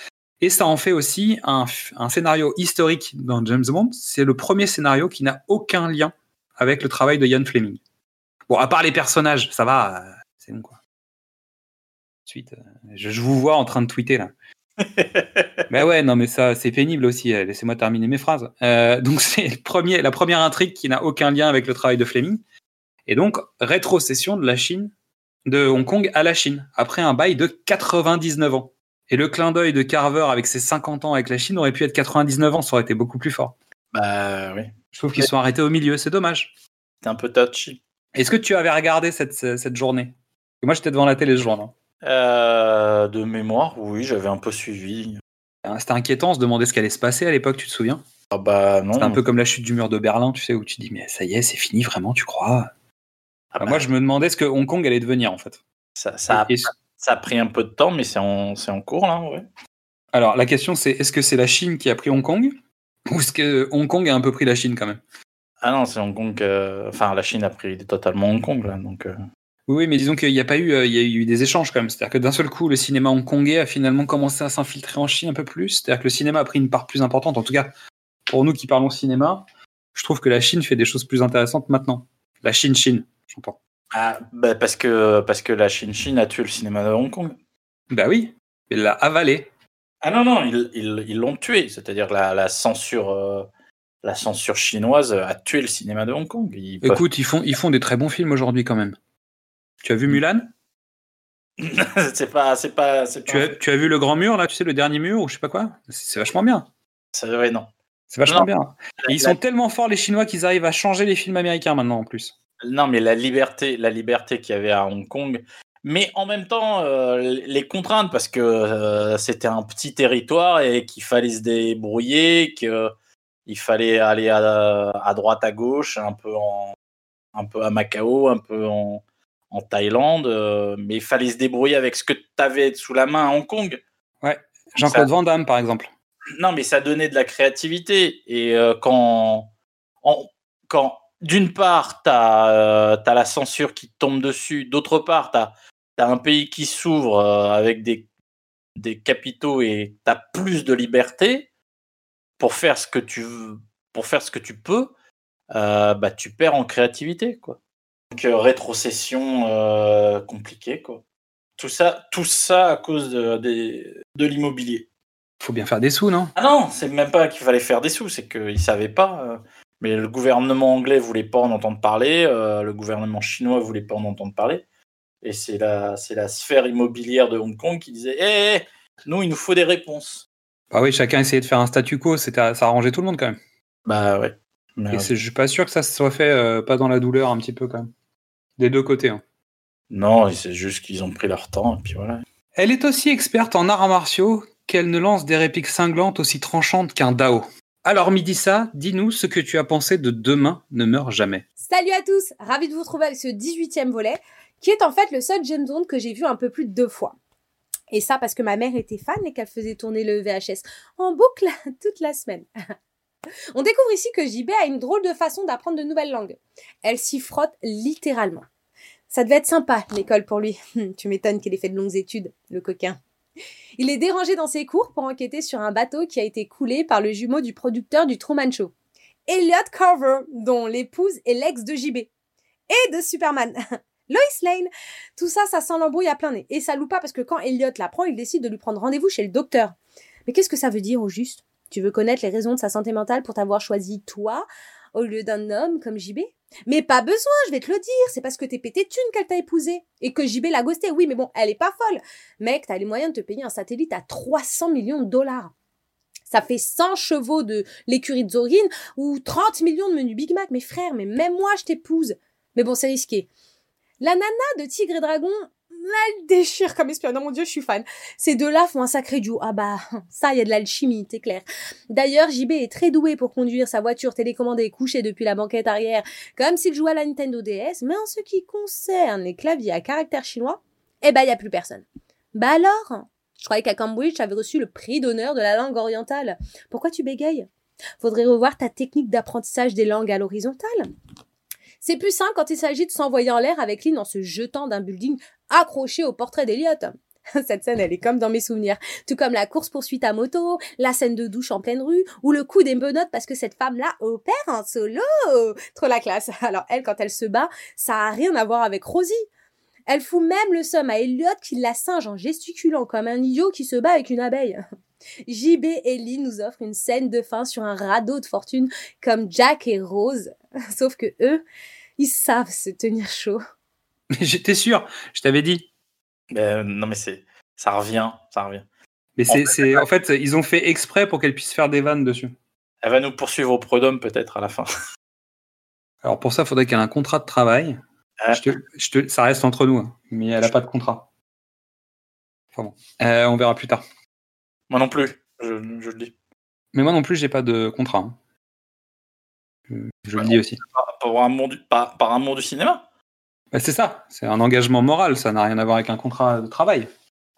Et ça en fait aussi un, scénario historique dans James Bond. C'est le premier scénario qui n'a aucun lien avec le travail de Ian Fleming. Bon, à part les personnages, ça va, euh, c'est bon quoi. Ensuite, euh, je, je vous vois en train de tweeter là. Mais ouais, non, mais ça, c'est pénible aussi. euh, Laissez-moi terminer mes phrases. Euh, donc, c'est la première intrigue qui n'a aucun lien avec le travail de Fleming. Et donc, rétrocession de la Chine, de Hong Kong à la Chine, après un bail de 99 ans. Et le clin d'œil de Carver avec ses 50 ans avec la Chine aurait pu être 99 ans, ça aurait été beaucoup plus fort. Bah oui. Je trouve qu'ils sont arrêtés au milieu, c'est dommage. C'est un peu touchy. Est-ce que tu avais regardé cette, cette journée? Moi, j'étais devant la télé ce jour-là. Euh, de mémoire, oui, j'avais un peu suivi. Hein, C'était inquiétant, on se demandait ce qui allait se passer à l'époque, tu te souviens? Ah bah non. C'était un peu comme la chute du mur de Berlin, tu sais, où tu dis, mais ça y est, c'est fini vraiment, tu crois? Ah Bah, Moi, je me demandais ce que Hong Kong allait devenir, en fait. ça, ça, a, Et- ça a pris un peu de temps, mais c'est en, c'est en cours là, ouais. Alors, la question, c'est est-ce que c'est la Chine qui a pris Hong Kong Ou est-ce que Hong Kong a un peu pris la Chine quand même? Ah non, c'est Hong Kong. euh, Enfin, la Chine a pris totalement Hong Kong, là. Donc, euh, Oui, mais disons qu'il n'y a pas eu, euh, il y a eu des échanges quand même. C'est-à-dire que d'un seul coup, le cinéma hongkongais a finalement commencé à s'infiltrer en Chine un peu plus. C'est-à-dire que le cinéma a pris une part plus importante. En tout cas, pour nous qui parlons cinéma, je trouve que la Chine fait des choses plus intéressantes maintenant. La Chine, Ah, bah, parce, que, parce que la Chine-Chine a tué le cinéma de Hong Kong. Bah oui, il l'a avalé. Ah non, non, ils ils- ils l'ont tué. C'est-à-dire que la, la censure. euh, la censure chinoise a tué le cinéma de Hong Kong. Ils peuvent- Écoute, ils font, ils font des très bons films aujourd'hui quand même. Tu as vu Mulan? C'est pas, c'est pas, c'est pas. tu as, tu as vu Le Grand Mur, là, tu sais, le dernier mur, ou je sais pas quoi? C'est vachement bien. C'est vrai, non. C'est vachement Non. bien. Et ils La- sont tellement forts, les Chinois, qu'ils arrivent à changer les films américains maintenant, en plus. Non, mais la liberté, la liberté qu'il y avait à Hong Kong, mais en même temps euh, les contraintes parce que euh, c'était un petit territoire et qu'il fallait se débrouiller, qu'il fallait aller à, à droite, à gauche, un peu en, un peu à Macao, un peu en, en Thaïlande, euh, mais il fallait se débrouiller avec ce que tu avais sous la main à Hong Kong. Jean-Claude Van Damme, par exemple. Non, mais ça donnait de la créativité. Et quand, en- quand d'une part, tu as, la censure qui te tombe dessus, d'autre part, tu as, un pays qui s'ouvre euh, avec des, des capitaux et tu as plus de liberté pour faire ce que tu, veux- pour faire ce que tu peux, euh, bah, tu perds en créativité. Quoi. Donc, euh, rétrocession euh, compliquée. Quoi. Tout, ça, tout ça à cause de, des- de l'immobilier. Faut bien faire des sous, non? Ah non, c'est même pas qu'il fallait faire des sous, c'est qu'ils savaient pas. Mais le gouvernement anglais voulait pas en entendre parler, euh, le gouvernement chinois voulait pas en entendre parler. Et c'est la, c'est la sphère immobilière de Hong Kong qui disait Hé, hé, nous, il nous faut des réponses. Bah oui, chacun essayait de faire un statu quo, c'était, ça arrangeait tout le monde quand même. Bah ouais. Mais, Et c'est- je suis pas sûr que ça se soit fait euh, pas dans la douleur un petit peu quand même. Des deux côtés. hein. non, c'est juste qu'ils ont pris leur temps, et puis voilà. Elle est aussi experte en arts martiaux qu'elle ne lance des répliques cinglantes aussi tranchantes qu'un Dao. Alors Midissa, dis-nous ce que tu as pensé de Demain ne meurt jamais. Salut à tous, ravi de vous retrouver avec ce 18e volet, qui est en fait le seul James Bond que j'ai vu un peu plus de deux fois. Et ça parce que ma mère était fan et qu'elle faisait tourner le VHS en boucle toute la semaine. On découvre ici que JB a une drôle de façon d'apprendre de nouvelles langues. Elle s'y frotte littéralement. Ça devait être sympa, l'école pour lui. Tu m'étonnes qu'il ait fait de longues études, le coquin. Il est dérangé dans ses cours pour enquêter sur un bateau qui a été coulé par le jumeau du producteur du Truman Show. Elliot Carver, dont l'épouse est l'ex de JB. Et de Superman. Lois Lane. Tout ça, ça sent l'embrouille à plein nez. Et ça loue pas parce que quand Elliot l'apprend, il décide de lui prendre rendez-vous chez le docteur. Mais qu'est-ce que ça veut dire au juste? Tu veux connaître les raisons de sa santé mentale pour t'avoir choisi toi? Au lieu d'un homme comme JB Mais pas besoin, je vais te le dire. C'est parce que t'es pété de thunes qu'elle t'a épousé. Et que JB l'a ghosté. Oui, mais bon, elle est pas folle. Mec, t'as les moyens de te payer un satellite à 300 millions de dollars. Ça fait 100 chevaux de l'écurie de Zorin ou 30 millions de menus Big Mac. Mais frère, mais même moi, je t'épouse. Mais bon, c'est risqué. La nana de Tigre et Dragon, elle déchire comme espionne. Non, mon dieu, je suis fan. Ces deux-là font un sacré duo. Ah bah, ça, il y a de l'alchimie, c'est clair. D'ailleurs, JB est très doué pour conduire sa voiture télécommandée couchée depuis la banquette arrière, comme s'il jouait à la Nintendo DS, mais en ce qui concerne les claviers à caractère chinois, eh ben, il y a plus personne. Bah alors Je croyais qu'à Cambridge, tu avais reçu le prix d'honneur de la langue orientale. Pourquoi tu bégayes? Faudrait revoir ta technique d'apprentissage des langues à l'horizontale. C'est plus simple quand il s'agit de s'envoyer en l'air avec Lynn en se jetant d'un building accroché au portrait d'Eliot. Cette scène, elle est comme dans mes souvenirs. Tout comme la course-poursuite à moto, la scène de douche en pleine rue, ou le coup des menottes parce que cette femme-là opère en solo. Trop la classe. Alors elle, quand elle se bat, ça a rien à voir avec Rosie. Elle fout même le somme à Elliot qui la singe en gesticulant comme un idiot qui se bat avec une abeille. JB et Lee nous offrent une scène de fin sur un radeau de fortune comme Jack et Rose. Sauf que eux, ils savent se tenir chaud. Mais j'étais sûr, je t'avais dit. Ben, non, mais c'est, ça revient, ça revient. Mais En c'est, fait, en fait, ils ont fait exprès pour qu'elle puisse faire des vannes dessus. Elle va nous poursuivre au Prodome peut-être à la fin. Alors pour ça, il faudrait qu'elle ait un contrat de travail. Ah. Je te- je te- ça reste entre nous, hein, mais elle n'a pas de contrat. Enfin bon, Euh, on verra plus tard. Moi non plus, je, je le dis. Mais moi non plus, j'ai pas de contrat. hein. Euh, Je le dis aussi. Par, par amour du, par, par amour du cinéma Bah, c'est ça, c'est un engagement moral, ça n'a rien à voir avec un contrat de travail.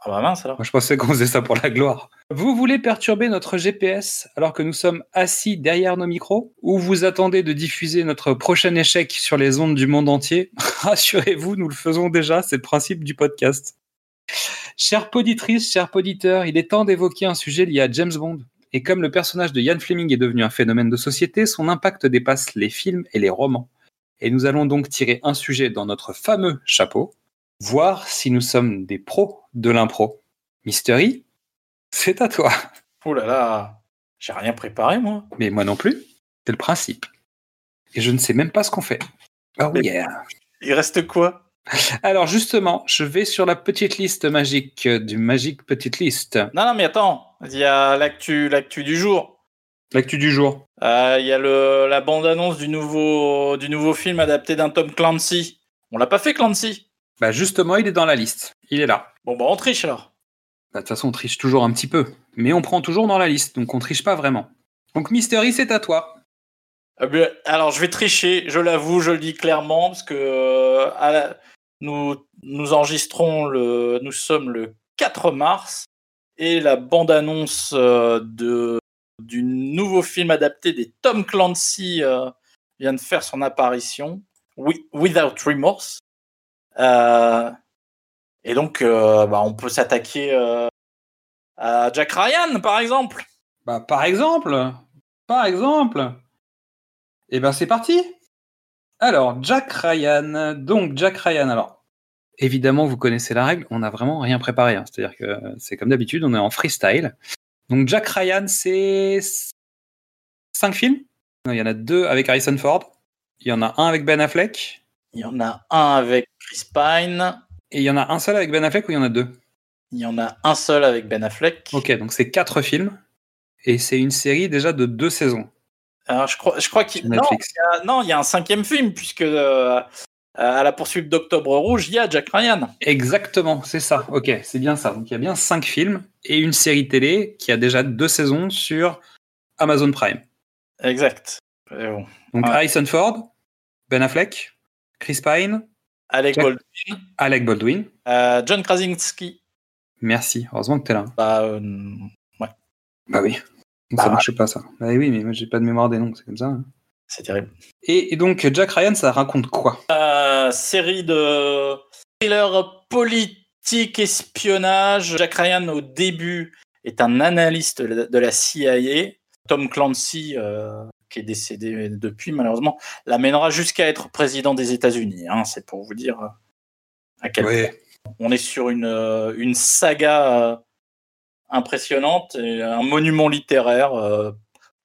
Ah bah mince alors. Moi, je pensais qu'on faisait ça pour la gloire. Vous voulez perturber notre GPS alors que nous sommes assis derrière nos micros Ou vous attendez de diffuser notre prochain échec sur les ondes du monde entier? Rassurez-vous, nous le faisons déjà, c'est le principe du podcast. Chère poditrice, chers poditeurs, il est temps d'évoquer un sujet lié à James Bond. Et comme le personnage de Ian Fleming est devenu un phénomène de société, son impact dépasse les films et les romans. Et nous allons donc tirer un sujet dans notre fameux chapeau, voir si nous sommes des pros de l'impro. Mystery, c'est à toi. Oh là là, j'ai rien préparé moi. Mais moi non plus, c'est le principe. Et je ne sais même pas ce qu'on fait. Oh Mais- yeah. Il reste quoi? Alors justement, je vais sur la petite liste magique du magique petite liste. Non, non, mais attends, il y a l'actu, l'actu du jour. L'actu du jour. Euh, Il y a le, la bande-annonce du nouveau, du nouveau film adapté d'un Tom Clancy. On l'a pas fait Clancy? Bah justement, il est dans la liste. Il est là. Bon bah on triche alors. Bah, De toute façon, on triche toujours un petit peu. Mais on prend toujours dans la liste, donc on triche pas vraiment. Donc Mystery, c'est à toi. Eh bien, alors je vais tricher, je l'avoue, je le dis clairement, parce que euh, à la- nous, nous enregistrons le. Nous sommes le 4 mars et la bande-annonce euh, de du nouveau film adapté des Tom Clancy euh, vient de faire son apparition, Wi- Without Remorse. Euh, et donc, euh, bah, on peut s'attaquer à Jack Ryan, par exemple. Bah par exemple, par exemple. Et ben c'est parti. Alors Jack Ryan. Donc Jack Ryan. Alors évidemment, vous connaissez la règle. On n'a vraiment rien préparé. hein. C'est-à-dire que c'est comme d'habitude, on est en freestyle. Donc Jack Ryan, c'est cinq films. Non, il y en a deux avec Harrison Ford. Il y en a un avec Ben Affleck. Il y en a un avec Chris Pine. Et il y en a un seul avec Ben Affleck ou il y en a deux? Il y en a un seul avec Ben Affleck. Ok, donc c'est quatre films. Et c'est une série déjà de deux saisons Alors, je crois, je crois qu'il non, non, il y a un cinquième film puisque euh, à la poursuite d'Octobre Rouge, il y a Jack Ryan. Exactement, c'est ça. Ok, c'est bien ça. Donc il y a bien cinq films et une série télé qui a déjà deux saisons sur Amazon Prime. Exact. Euh, bon. Donc Ouais. Harrison Ford, Ben Affleck, Chris Pine, Alec Jack- Baldwin, Alec Baldwin. euh, John Krasinski. Merci, heureusement que t'es là. Bah, euh, Bah oui. Donc, Bah ça marche pas ça. Bah oui, mais moi j'ai pas de mémoire des noms, c'est comme ça. hein. c'est terrible. Et, et donc Jack Ryan, ça raconte quoi? Euh, série de thriller politique espionnage. Jack Ryan au début est un analyste de la CIA. Tom Clancy, euh, qui est décédé depuis malheureusement, l'amènera jusqu'à être président des États-Unis. hein. c'est pour vous dire euh, à quel point on est sur une, euh, une saga impressionnante, et un monument littéraire. euh,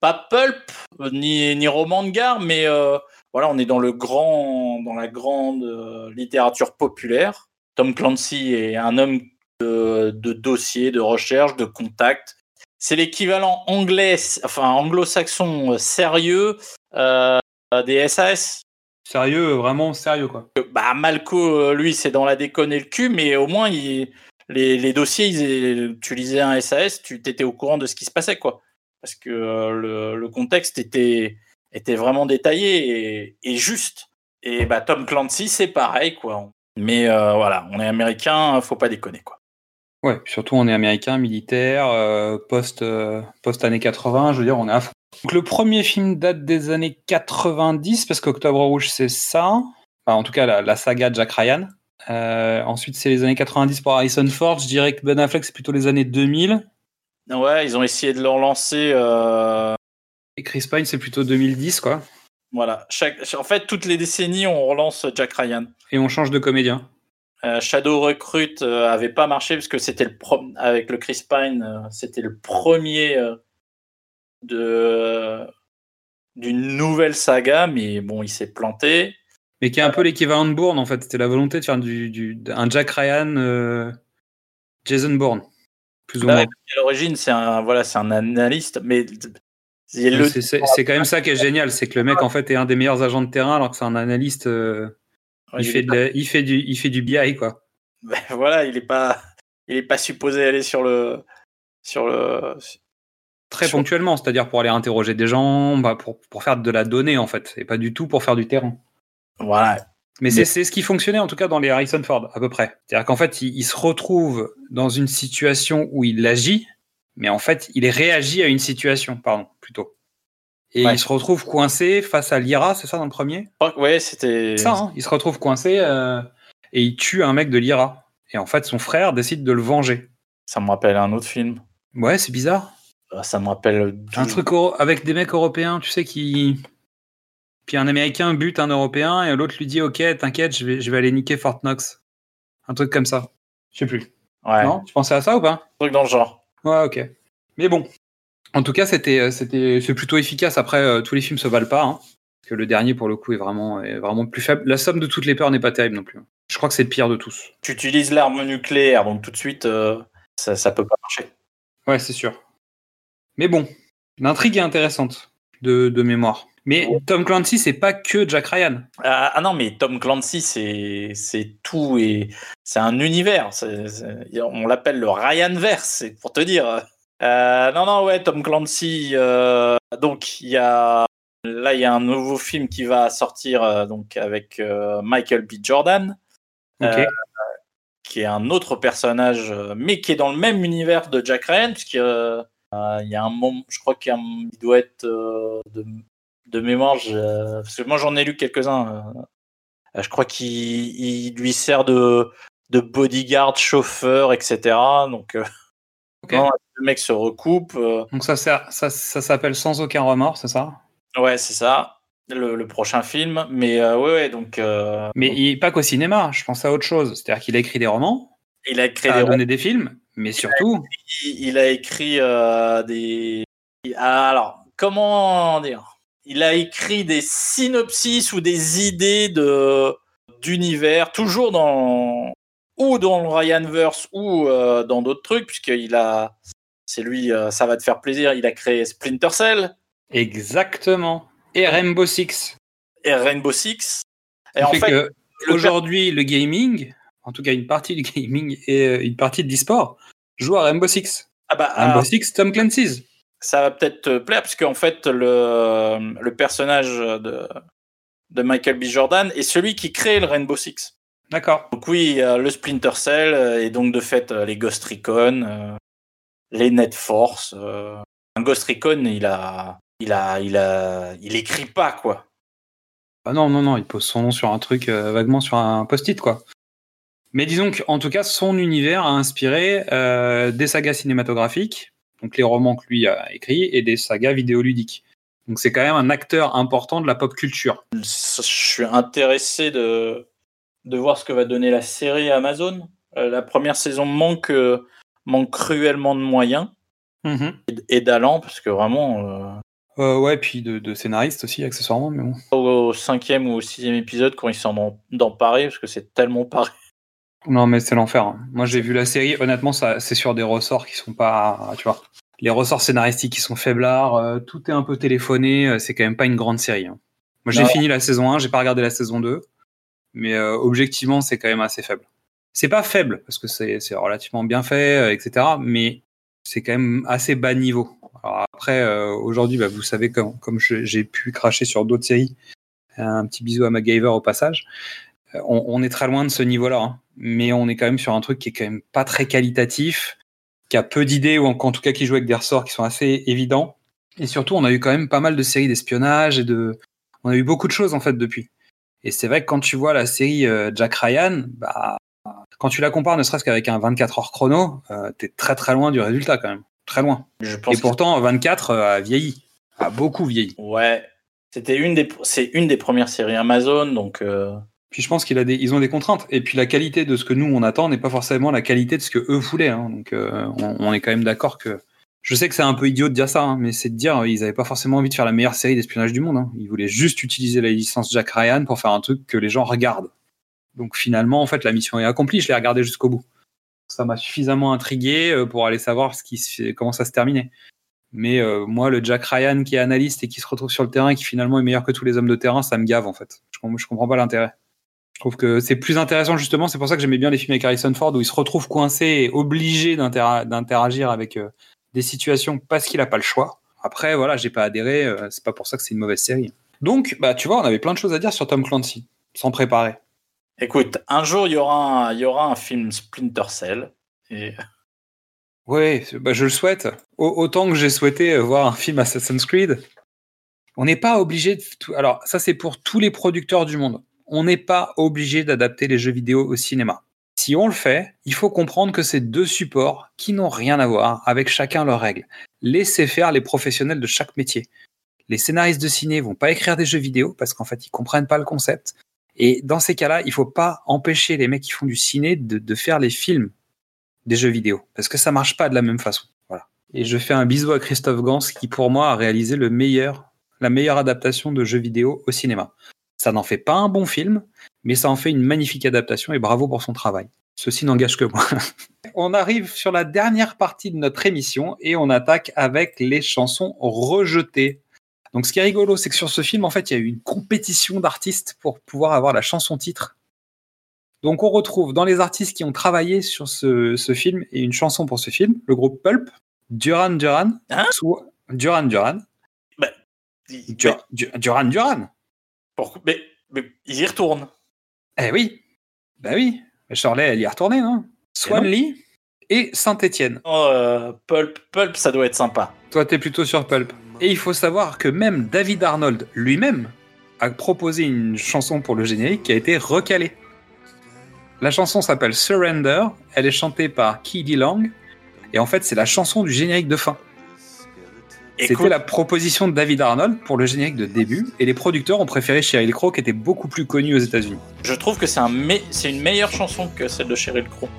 pas pulp ni, ni roman de gare, mais euh, voilà, on est dans le grand, dans la grande euh, littérature populaire. Tom Clancy est un homme de, de dossiers, de recherche, de contacts. C'est l'équivalent anglais, enfin anglo-saxon euh, sérieux euh, des SAS. Sérieux, vraiment sérieux quoi. Bah Malco, lui, c'est dans la déconne et le cul, mais au moins il- les, les dossiers, ils- tu lisais un SAS, tu étais au courant de ce qui se passait, quoi. Parce que euh, le, le contexte était, était vraiment détaillé et, et juste. Et bah Tom Clancy, c'est pareil, quoi. Mais euh, voilà, on est américain, faut pas déconner, quoi. Ouais, surtout on est américain, militaire, euh, post, euh, post années 80, je veux dire, on est à fond. Donc le premier film date des années 90, parce qu'Octobre Rouge c'est ça. Enfin, en tout cas, la, la saga Jack Ryan. Euh, ensuite, c'est les années 90 pour Harrison Ford. Je dirais que Ben Affleck, c'est plutôt les années 2000. Ouais, ils ont essayé de le relancer. Et Chris Pine, c'est plutôt 2010, quoi. voilà. Chaque, en fait, toutes les décennies, on relance Jack Ryan. Et on change de comédien. Euh, Shadow Recruit euh, avait pas marché parce que c'était le pro- avec le Chris Pine, euh, c'était le premier euh, de d'une nouvelle saga, mais bon, il s'est planté. Mais qui est un peu l'équivalent de Bourne, en fait. C'était la volonté de faire du, du, un Jack Ryan, Jason Bourne. Plus ou Là, moins. à l'origine, c'est un voilà, c'est un analyste, mais c'est quand même ça qui est génial, c'est que le mec en fait est un des meilleurs agents de terrain alors que c'est un analyste. euh, Ouais, il, il fait de il fait du, il fait du BI quoi. Ben, voilà, il est pas, il est pas supposé aller sur le, sur le. Très Sur- ponctuellement, c'est-à-dire pour aller interroger des gens, bah, pour, pour faire de la donnée en fait, et pas du tout pour faire du terrain. Voilà. Mais, Mais- c'est c'est ce qui fonctionnait en tout cas dans les Harrison Ford, à peu près. C'est-à-dire qu'en fait, il, il se retrouve dans une situation où il agit, mais en fait, il réagit à une situation, pardon, plutôt. Et Ouais. il se retrouve coincé face à l'IRA, c'est ça dans le premier? Oh, Ouais, c'était. C'est ça, hein il se retrouve coincé euh, et il tue un mec de l'IRA. Et en fait, son frère décide de le venger. Ça me rappelle un autre film. Ouais, c'est bizarre. Euh, Ça me rappelle. Un truc avec des mecs européens, tu sais, qui. Puis un Américain bute un Européen et l'autre lui dit Ok, t'inquiète, je vais, je vais aller niquer Fort Knox. Un truc comme ça. Je sais plus. Ouais. Non? Tu pensais à ça ou pas? Un truc dans le genre. Ouais, ok. Mais bon. En tout cas, c'était, euh, c'était, c'est plutôt efficace. Après, euh, tous les films se valent pas. hein. Parce que le dernier, pour le coup, est vraiment, est vraiment plus faible. La somme de toutes les peurs n'est pas terrible non plus. Je crois que c'est le pire de tous. Tu utilises l'arme nucléaire, donc tout de suite, euh, ça, ça peut pas marcher. Ouais, c'est sûr. Mais bon, l'intrigue est intéressante de, de mémoire. Mais Tom Clancy, c'est pas que Jack Ryan. Ah, ah non, mais Tom Clancy, c'est c'est tout et c'est un univers. C'est- c'est- on l'appelle le Ryanverse, c'est pour te dire. Euh, non, non, ouais, Tom Clancy. euh, donc, il y a là, il y a un nouveau film qui va sortir euh, donc avec Michael B. Jordan, qui est un autre personnage, mais qui est dans le même univers de Jack Ryan, puisqu'il euh, il y a un moment, je crois qu'il doit être euh, de, de mémoire, je- parce que moi j'en ai lu quelques-uns. euh, je crois qu'il il lui sert de, de bodyguard, chauffeur, etc. Donc, euh, Ok. non, le mec se recoupe. euh, Donc ça, sert- ça, ça s'appelle Sans aucun remords, c'est ça? Ouais, c'est ça, le, le prochain film. Mais euh, ouais, ouais, donc euh, Mais il, pas qu'au cinéma, je pense à autre chose. C'est-à-dire qu'il a écrit des romans, il a créé des donné des films, mais surtout, il, il a écrit euh, des. Alors, comment dire? Il a écrit des synopsis ou des idées de d'univers, toujours dans ou dans le Ryanverse ou euh, dans d'autres trucs, puisqu'il a. C'est lui, euh, ça va te faire plaisir. Il a créé Splinter Cell exactement. Et Rainbow Six. et Rainbow Six. Et en fait, fait, aujourd'hui, le gaming, en tout cas une partie du gaming et une partie de l'e-sport, joue à Rainbow Six. ah bah, Rainbow alors, Six, Tom Clancy's. ça va peut-être te plaire, parce qu'en fait, le, le personnage de, de Michael B. Jordan est celui qui crée le Rainbow Six. D'accord. Donc oui, euh, le Splinter Cell, euh, et donc de fait euh, les Ghost Recon, euh, les Net Force. Un Ghost Recon, il a, il a, il a, il écrit pas quoi. Ah non, non, non, il pose son nom sur un truc, vaguement sur un post-it, quoi. Mais disons qu'en tout cas, son univers a inspiré euh, des sagas cinématographiques, donc les romans que lui a écrits, et des sagas vidéoludiques. Donc c'est quand même un acteur important de la pop culture. Je suis intéressé de, de voir ce que va donner la série Amazon. Euh, la première saison manque, euh, manque cruellement de moyens et, et d'allant parce que vraiment euh, ouais, puis de, de scénaristes aussi, accessoirement, mais bon. au, au cinquième ou au sixième épisode quand ils sont dans, dans Paris parce que c'est tellement Paris. Non, mais c'est l'enfer. hein. Moi, j'ai vu la série. Honnêtement, ça, c'est sur des ressorts qui sont pas, tu vois, les ressorts scénaristiques qui sont faiblards. euh, tout est un peu téléphoné. euh, c'est quand même pas une grande série. hein. Moi, j'ai fini la saison 1, j'ai pas regardé la saison 2, mais euh, objectivement, c'est quand même assez faible. C'est pas faible parce que c'est, c'est relativement bien fait, etc. Mais c'est quand même assez bas niveau. Alors après, aujourd'hui, bah, vous savez comme, comme je- j'ai pu cracher sur d'autres séries. Un petit bisou à MacGyver au passage. Euh, On, on est très loin de ce niveau-là, hein. mais on est quand même sur un truc qui est quand même pas très qualitatif, qui a peu d'idées ou en, en tout cas qui joue avec des ressorts qui sont assez évidents. Et surtout, on a eu quand même pas mal de séries d'espionnage et de, on a eu beaucoup de choses en fait depuis. Et c'est vrai que quand tu vois la série euh, Jack Ryan, bah, quand tu la compares ne serait-ce qu'avec un 24 heures chrono, euh, t'es très très loin du résultat quand même, très loin. Je pense Et pourtant, 24 euh, a vieilli, a beaucoup vieilli. ouais, c'était une des, c'est une des premières séries Amazon donc. euh, Puis je pense qu'ils ont des contraintes. Et puis la qualité de ce que nous on attend n'est pas forcément la qualité de ce que eux voulaient. hein. Donc euh, on, est quand même d'accord que. Je sais que c'est un peu idiot de dire ça, hein, mais c'est de dire ils avaient pas forcément envie de faire la meilleure série d'espionnage du monde. hein. Ils voulaient juste utiliser la licence Jack Ryan pour faire un truc que les gens regardent. Donc finalement, en fait, la mission est accomplie. Je l'ai regardé jusqu'au bout. Ça m'a suffisamment intrigué euh, pour aller savoir comment ça se terminait. Mais euh, moi, le Jack Ryan qui est analyste et qui se retrouve sur le terrain qui finalement est meilleur que tous les hommes de terrain, ça me gave en fait. Je, je comprends pas l'intérêt. Je trouve que c'est plus intéressant justement, c'est pour ça que j'aimais bien les films avec Harrison Ford où il se retrouve coincé et obligé d'inter- d'interagir avec euh, des situations parce qu'il a pas le choix. Après, voilà, j'ai pas adhéré, euh, c'est pas pour ça que c'est une mauvaise série. Donc, bah, tu vois, on avait plein de choses à dire sur Tom Clancy, sans préparer. Écoute, un jour, il y aura un, y aura un film Splinter Cell. Et... Oui, bah, je le souhaite. Au- autant que j'ai souhaité euh, voir un film Assassin's Creed. On n'est pas obligé de. Alors, ça, c'est pour tous les producteurs du monde. On n'est pas obligé d'adapter les jeux vidéo au cinéma. Si on le fait, il faut comprendre que c'est deux supports qui n'ont rien à voir, avec chacun leurs règles. Laissez faire les professionnels de chaque métier. Les scénaristes de ciné vont pas écrire des jeux vidéo parce qu'en fait, ils comprennent pas le concept. Et dans ces cas-là, il faut pas empêcher les mecs qui font du ciné de, faire les films des jeux vidéo parce que ça marche pas de la même façon. Voilà. Et je fais un bisou à Christophe Gans qui pour moi a réalisé la meilleure adaptation de jeux vidéo au cinéma. Ça n'en fait pas un bon film, mais ça en fait une magnifique adaptation et bravo pour son travail. Ceci n'engage que moi. on arrive sur la dernière partie de notre émission et on attaque avec les chansons rejetées. Donc ce qui est rigolo, c'est que sur ce film, en fait, il y a eu une compétition d'artistes pour pouvoir avoir la chanson titre. Donc on retrouve dans les artistes qui ont travaillé sur ce, ce film et une chanson pour ce film, le groupe Pulp, Duran Duran, Hein? Duran Duran, Du- Du- Duran Duran. Mais, mais ils y retournent. Eh oui, bah oui. Shirley, elle y est retournée, non? Swan non. Lee et Saint-Étienne. Oh, euh, Pulp, Pulp, ça doit être sympa. Toi, t'es plutôt sur Pulp. Et il faut savoir que même David Arnold lui-même a proposé une chanson pour le générique qui a été recalée. La chanson s'appelle Surrender, elle est chantée par Kiddy Lang, et en fait c'est la chanson du générique de fin. C'était la proposition de David Arnold pour le générique de début, et les producteurs ont préféré Sheryl Crow qui était beaucoup plus connue aux États-Unis. je trouve que c'est un me- c'est une meilleure chanson que celle de Sheryl Crow.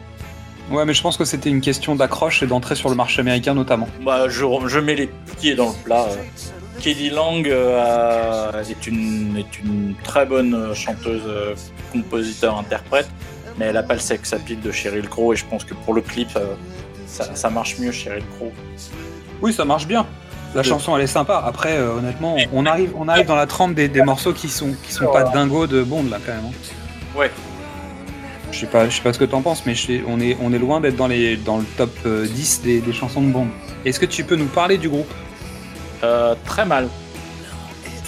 Ouais, mais je pense que c'était une question d'accroche et d'entrée sur le marché américain notamment. Bah, je, je mets les pieds dans le plat. Kelly Lang euh, a- est, une, est une très bonne chanteuse, euh, compositeur, interprète, mais elle n'a pas le sex appeal de Sheryl Crow et je pense que pour le clip, euh, ça, ça marche mieux Sheryl Crow. Oui, ça marche bien. La chanson, elle est sympa. Après, euh, honnêtement, on arrive, on arrive dans la trempe des, des morceaux qui sont, qui sont pas dingos de Bond, là, quand même. hein. Ouais. Je sais pas, je sais pas ce que t'en penses, mais je sais- on, est, on est loin d'être dans, les, dans le top euh, 10 des, des chansons de Bond. Est-ce que tu peux nous parler du groupe? Euh, très mal.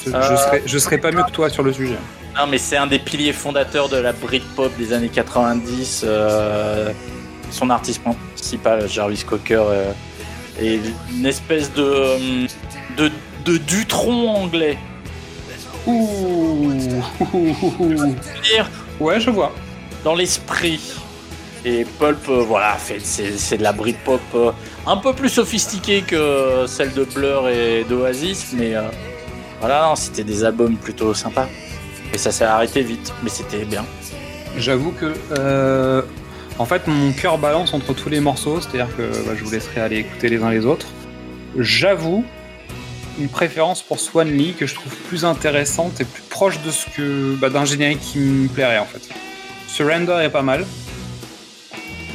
je, Euh. je serais, je serais pas mieux que toi sur le sujet. Non, mais c'est un des piliers fondateurs de la Britpop des années 90. euh, son artiste principal, Jarvis Cocker, euh, est une espèce de, euh, de, de Dutron anglais. Ouh, Ouais, je vois. Dans l'esprit. Et Pulp, euh, voilà, fait, c'est, c'est de la Britpop euh, un peu plus sophistiquée que celle de Blur et d'Oasis, mais euh, voilà, non, c'était des albums plutôt sympas. Et ça s'est arrêté vite, mais c'était bien. J'avoue que, euh, en fait, mon cœur balance entre tous les morceaux, c'est-à-dire que bah, je vous laisserai aller écouter les uns les autres. J'avoue une préférence pour Swan Lee que je trouve plus intéressante et plus proche de ce que bah, d'un générique qui me plairait en fait. Surrender est pas mal,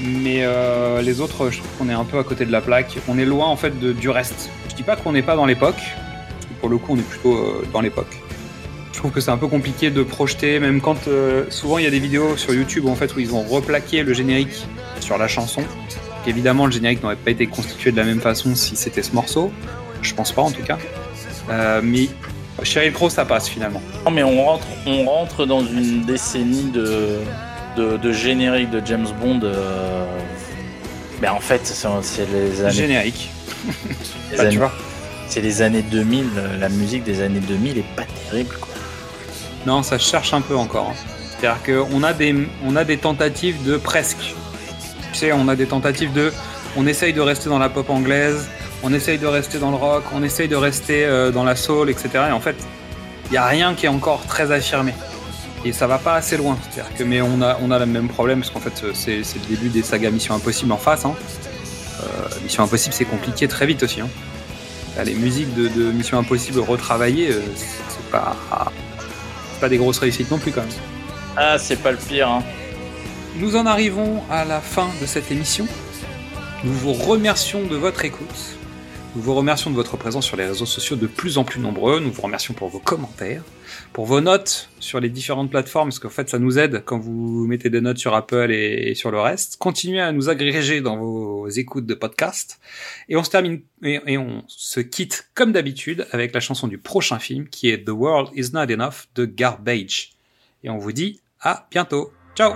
mais euh, les autres, je trouve qu'on est un peu à côté de la plaque. On est loin en fait du reste. Je dis pas qu'on n'est pas dans l'époque, pour le coup, on est plutôt euh, dans l'époque. Je trouve que c'est un peu compliqué de projeter, même quand euh, souvent il y a des vidéos sur YouTube en fait où ils ont replaqué le générique sur la chanson. Évidemment, le générique n'aurait pas été constitué de la même façon si c'était ce morceau. Je pense pas en tout cas. Euh, mais Sheryl Crow, ça passe finalement. Non, mais on rentre, on rentre dans une décennie de, de, de générique de James Bond. euh, Ben en fait, c'est les années, Générique. les Bah, tu années- vois. c'est les années 2000. euh, La musique des années 2000 est pas terrible. Quoi. Non, ça cherche un peu encore. hein. C'est-à-dire qu'on a des, on a des tentatives de presque. Tu sais, on a des tentatives de. On essaye de rester dans la pop anglaise, on essaye de rester dans le rock, on essaye de rester euh, dans la soul, etc. Et en fait, il n'y a rien qui est encore très affirmé. Et ça va pas assez loin. C'est-à-dire que, mais on a, le même problème, parce qu'en fait, c'est c'est le début des sagas Mission Impossible en face. hein. Euh, Mission Impossible, c'est compliqué très vite aussi. hein. Les musiques de, de Mission Impossible retravaillées, euh, c'est pas, pas des grosses réussites non plus quand même. Ah, c'est pas le pire. Hein. Nous en arrivons à la fin de cette émission. Nous vous remercions de votre écoute. Nous vous remercions de votre présence sur les réseaux sociaux de plus en plus nombreux. Nous vous remercions pour vos commentaires, pour vos notes sur les différentes plateformes, parce qu'en fait, ça nous aide quand vous mettez des notes sur Apple et, sur le reste. Continuez à nous agréger dans vos écoutes de podcast. Et on se termine, et on se quitte comme d'habitude avec la chanson du prochain film qui est The World Is Not Enough de Garbage. Et on vous dit à bientôt. Ciao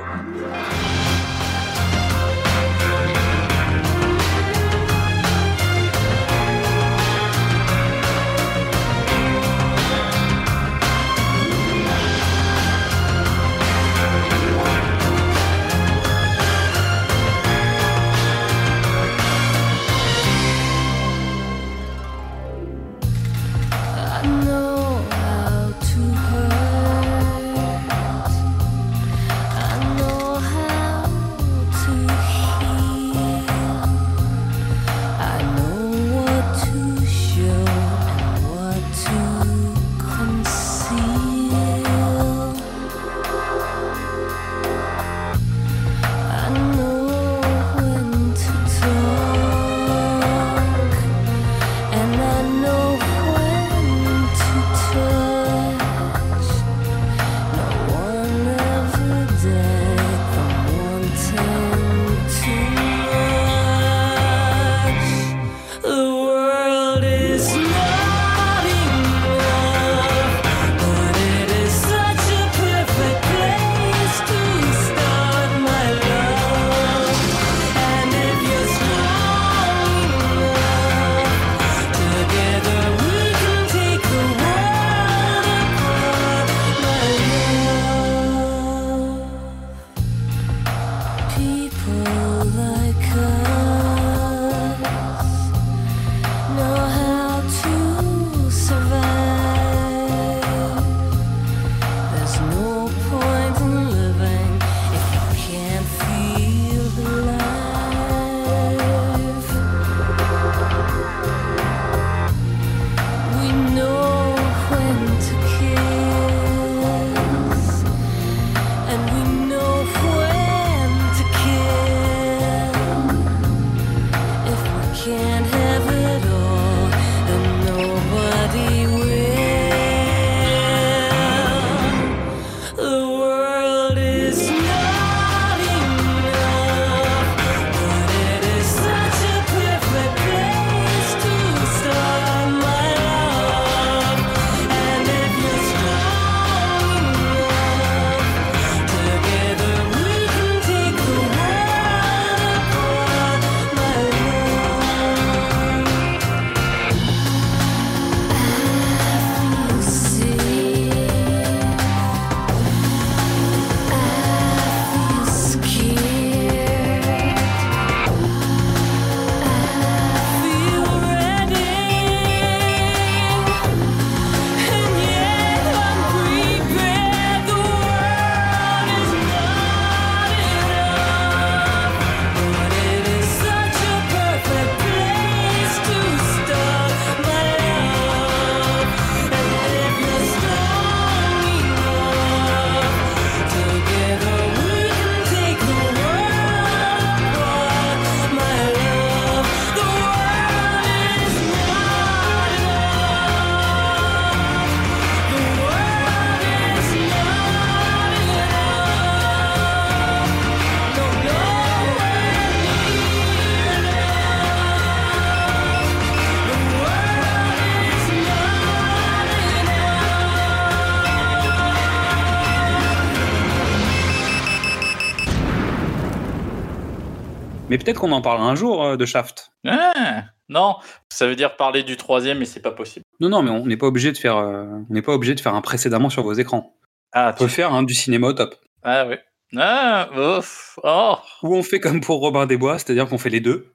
peut-être qu'on en parlera un jour euh, de Shaft. Ah, non, ça veut dire parler du troisième, mais c'est pas possible. Non, non, mais on n'est pas obligé de faire, euh, on n'est pas obligé de faire un précédemment sur vos écrans. Ah, On peut faire un du cinéma au top. Ah oui. Ah, ouf. Oh. Ou on fait comme pour Robin des Bois, c'est-à-dire qu'on fait les deux.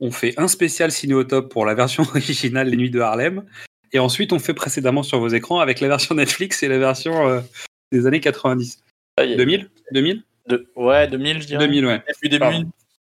On fait un spécial ciné au top pour la version originale Les Nuits de Harlem, et ensuite on fait précédemment sur vos écrans avec la version Netflix et la version euh, des années 90. Ah, il y a- 2000 2000 de- Ouais, 2000, je dirais. 2000, ouais. Début 2000.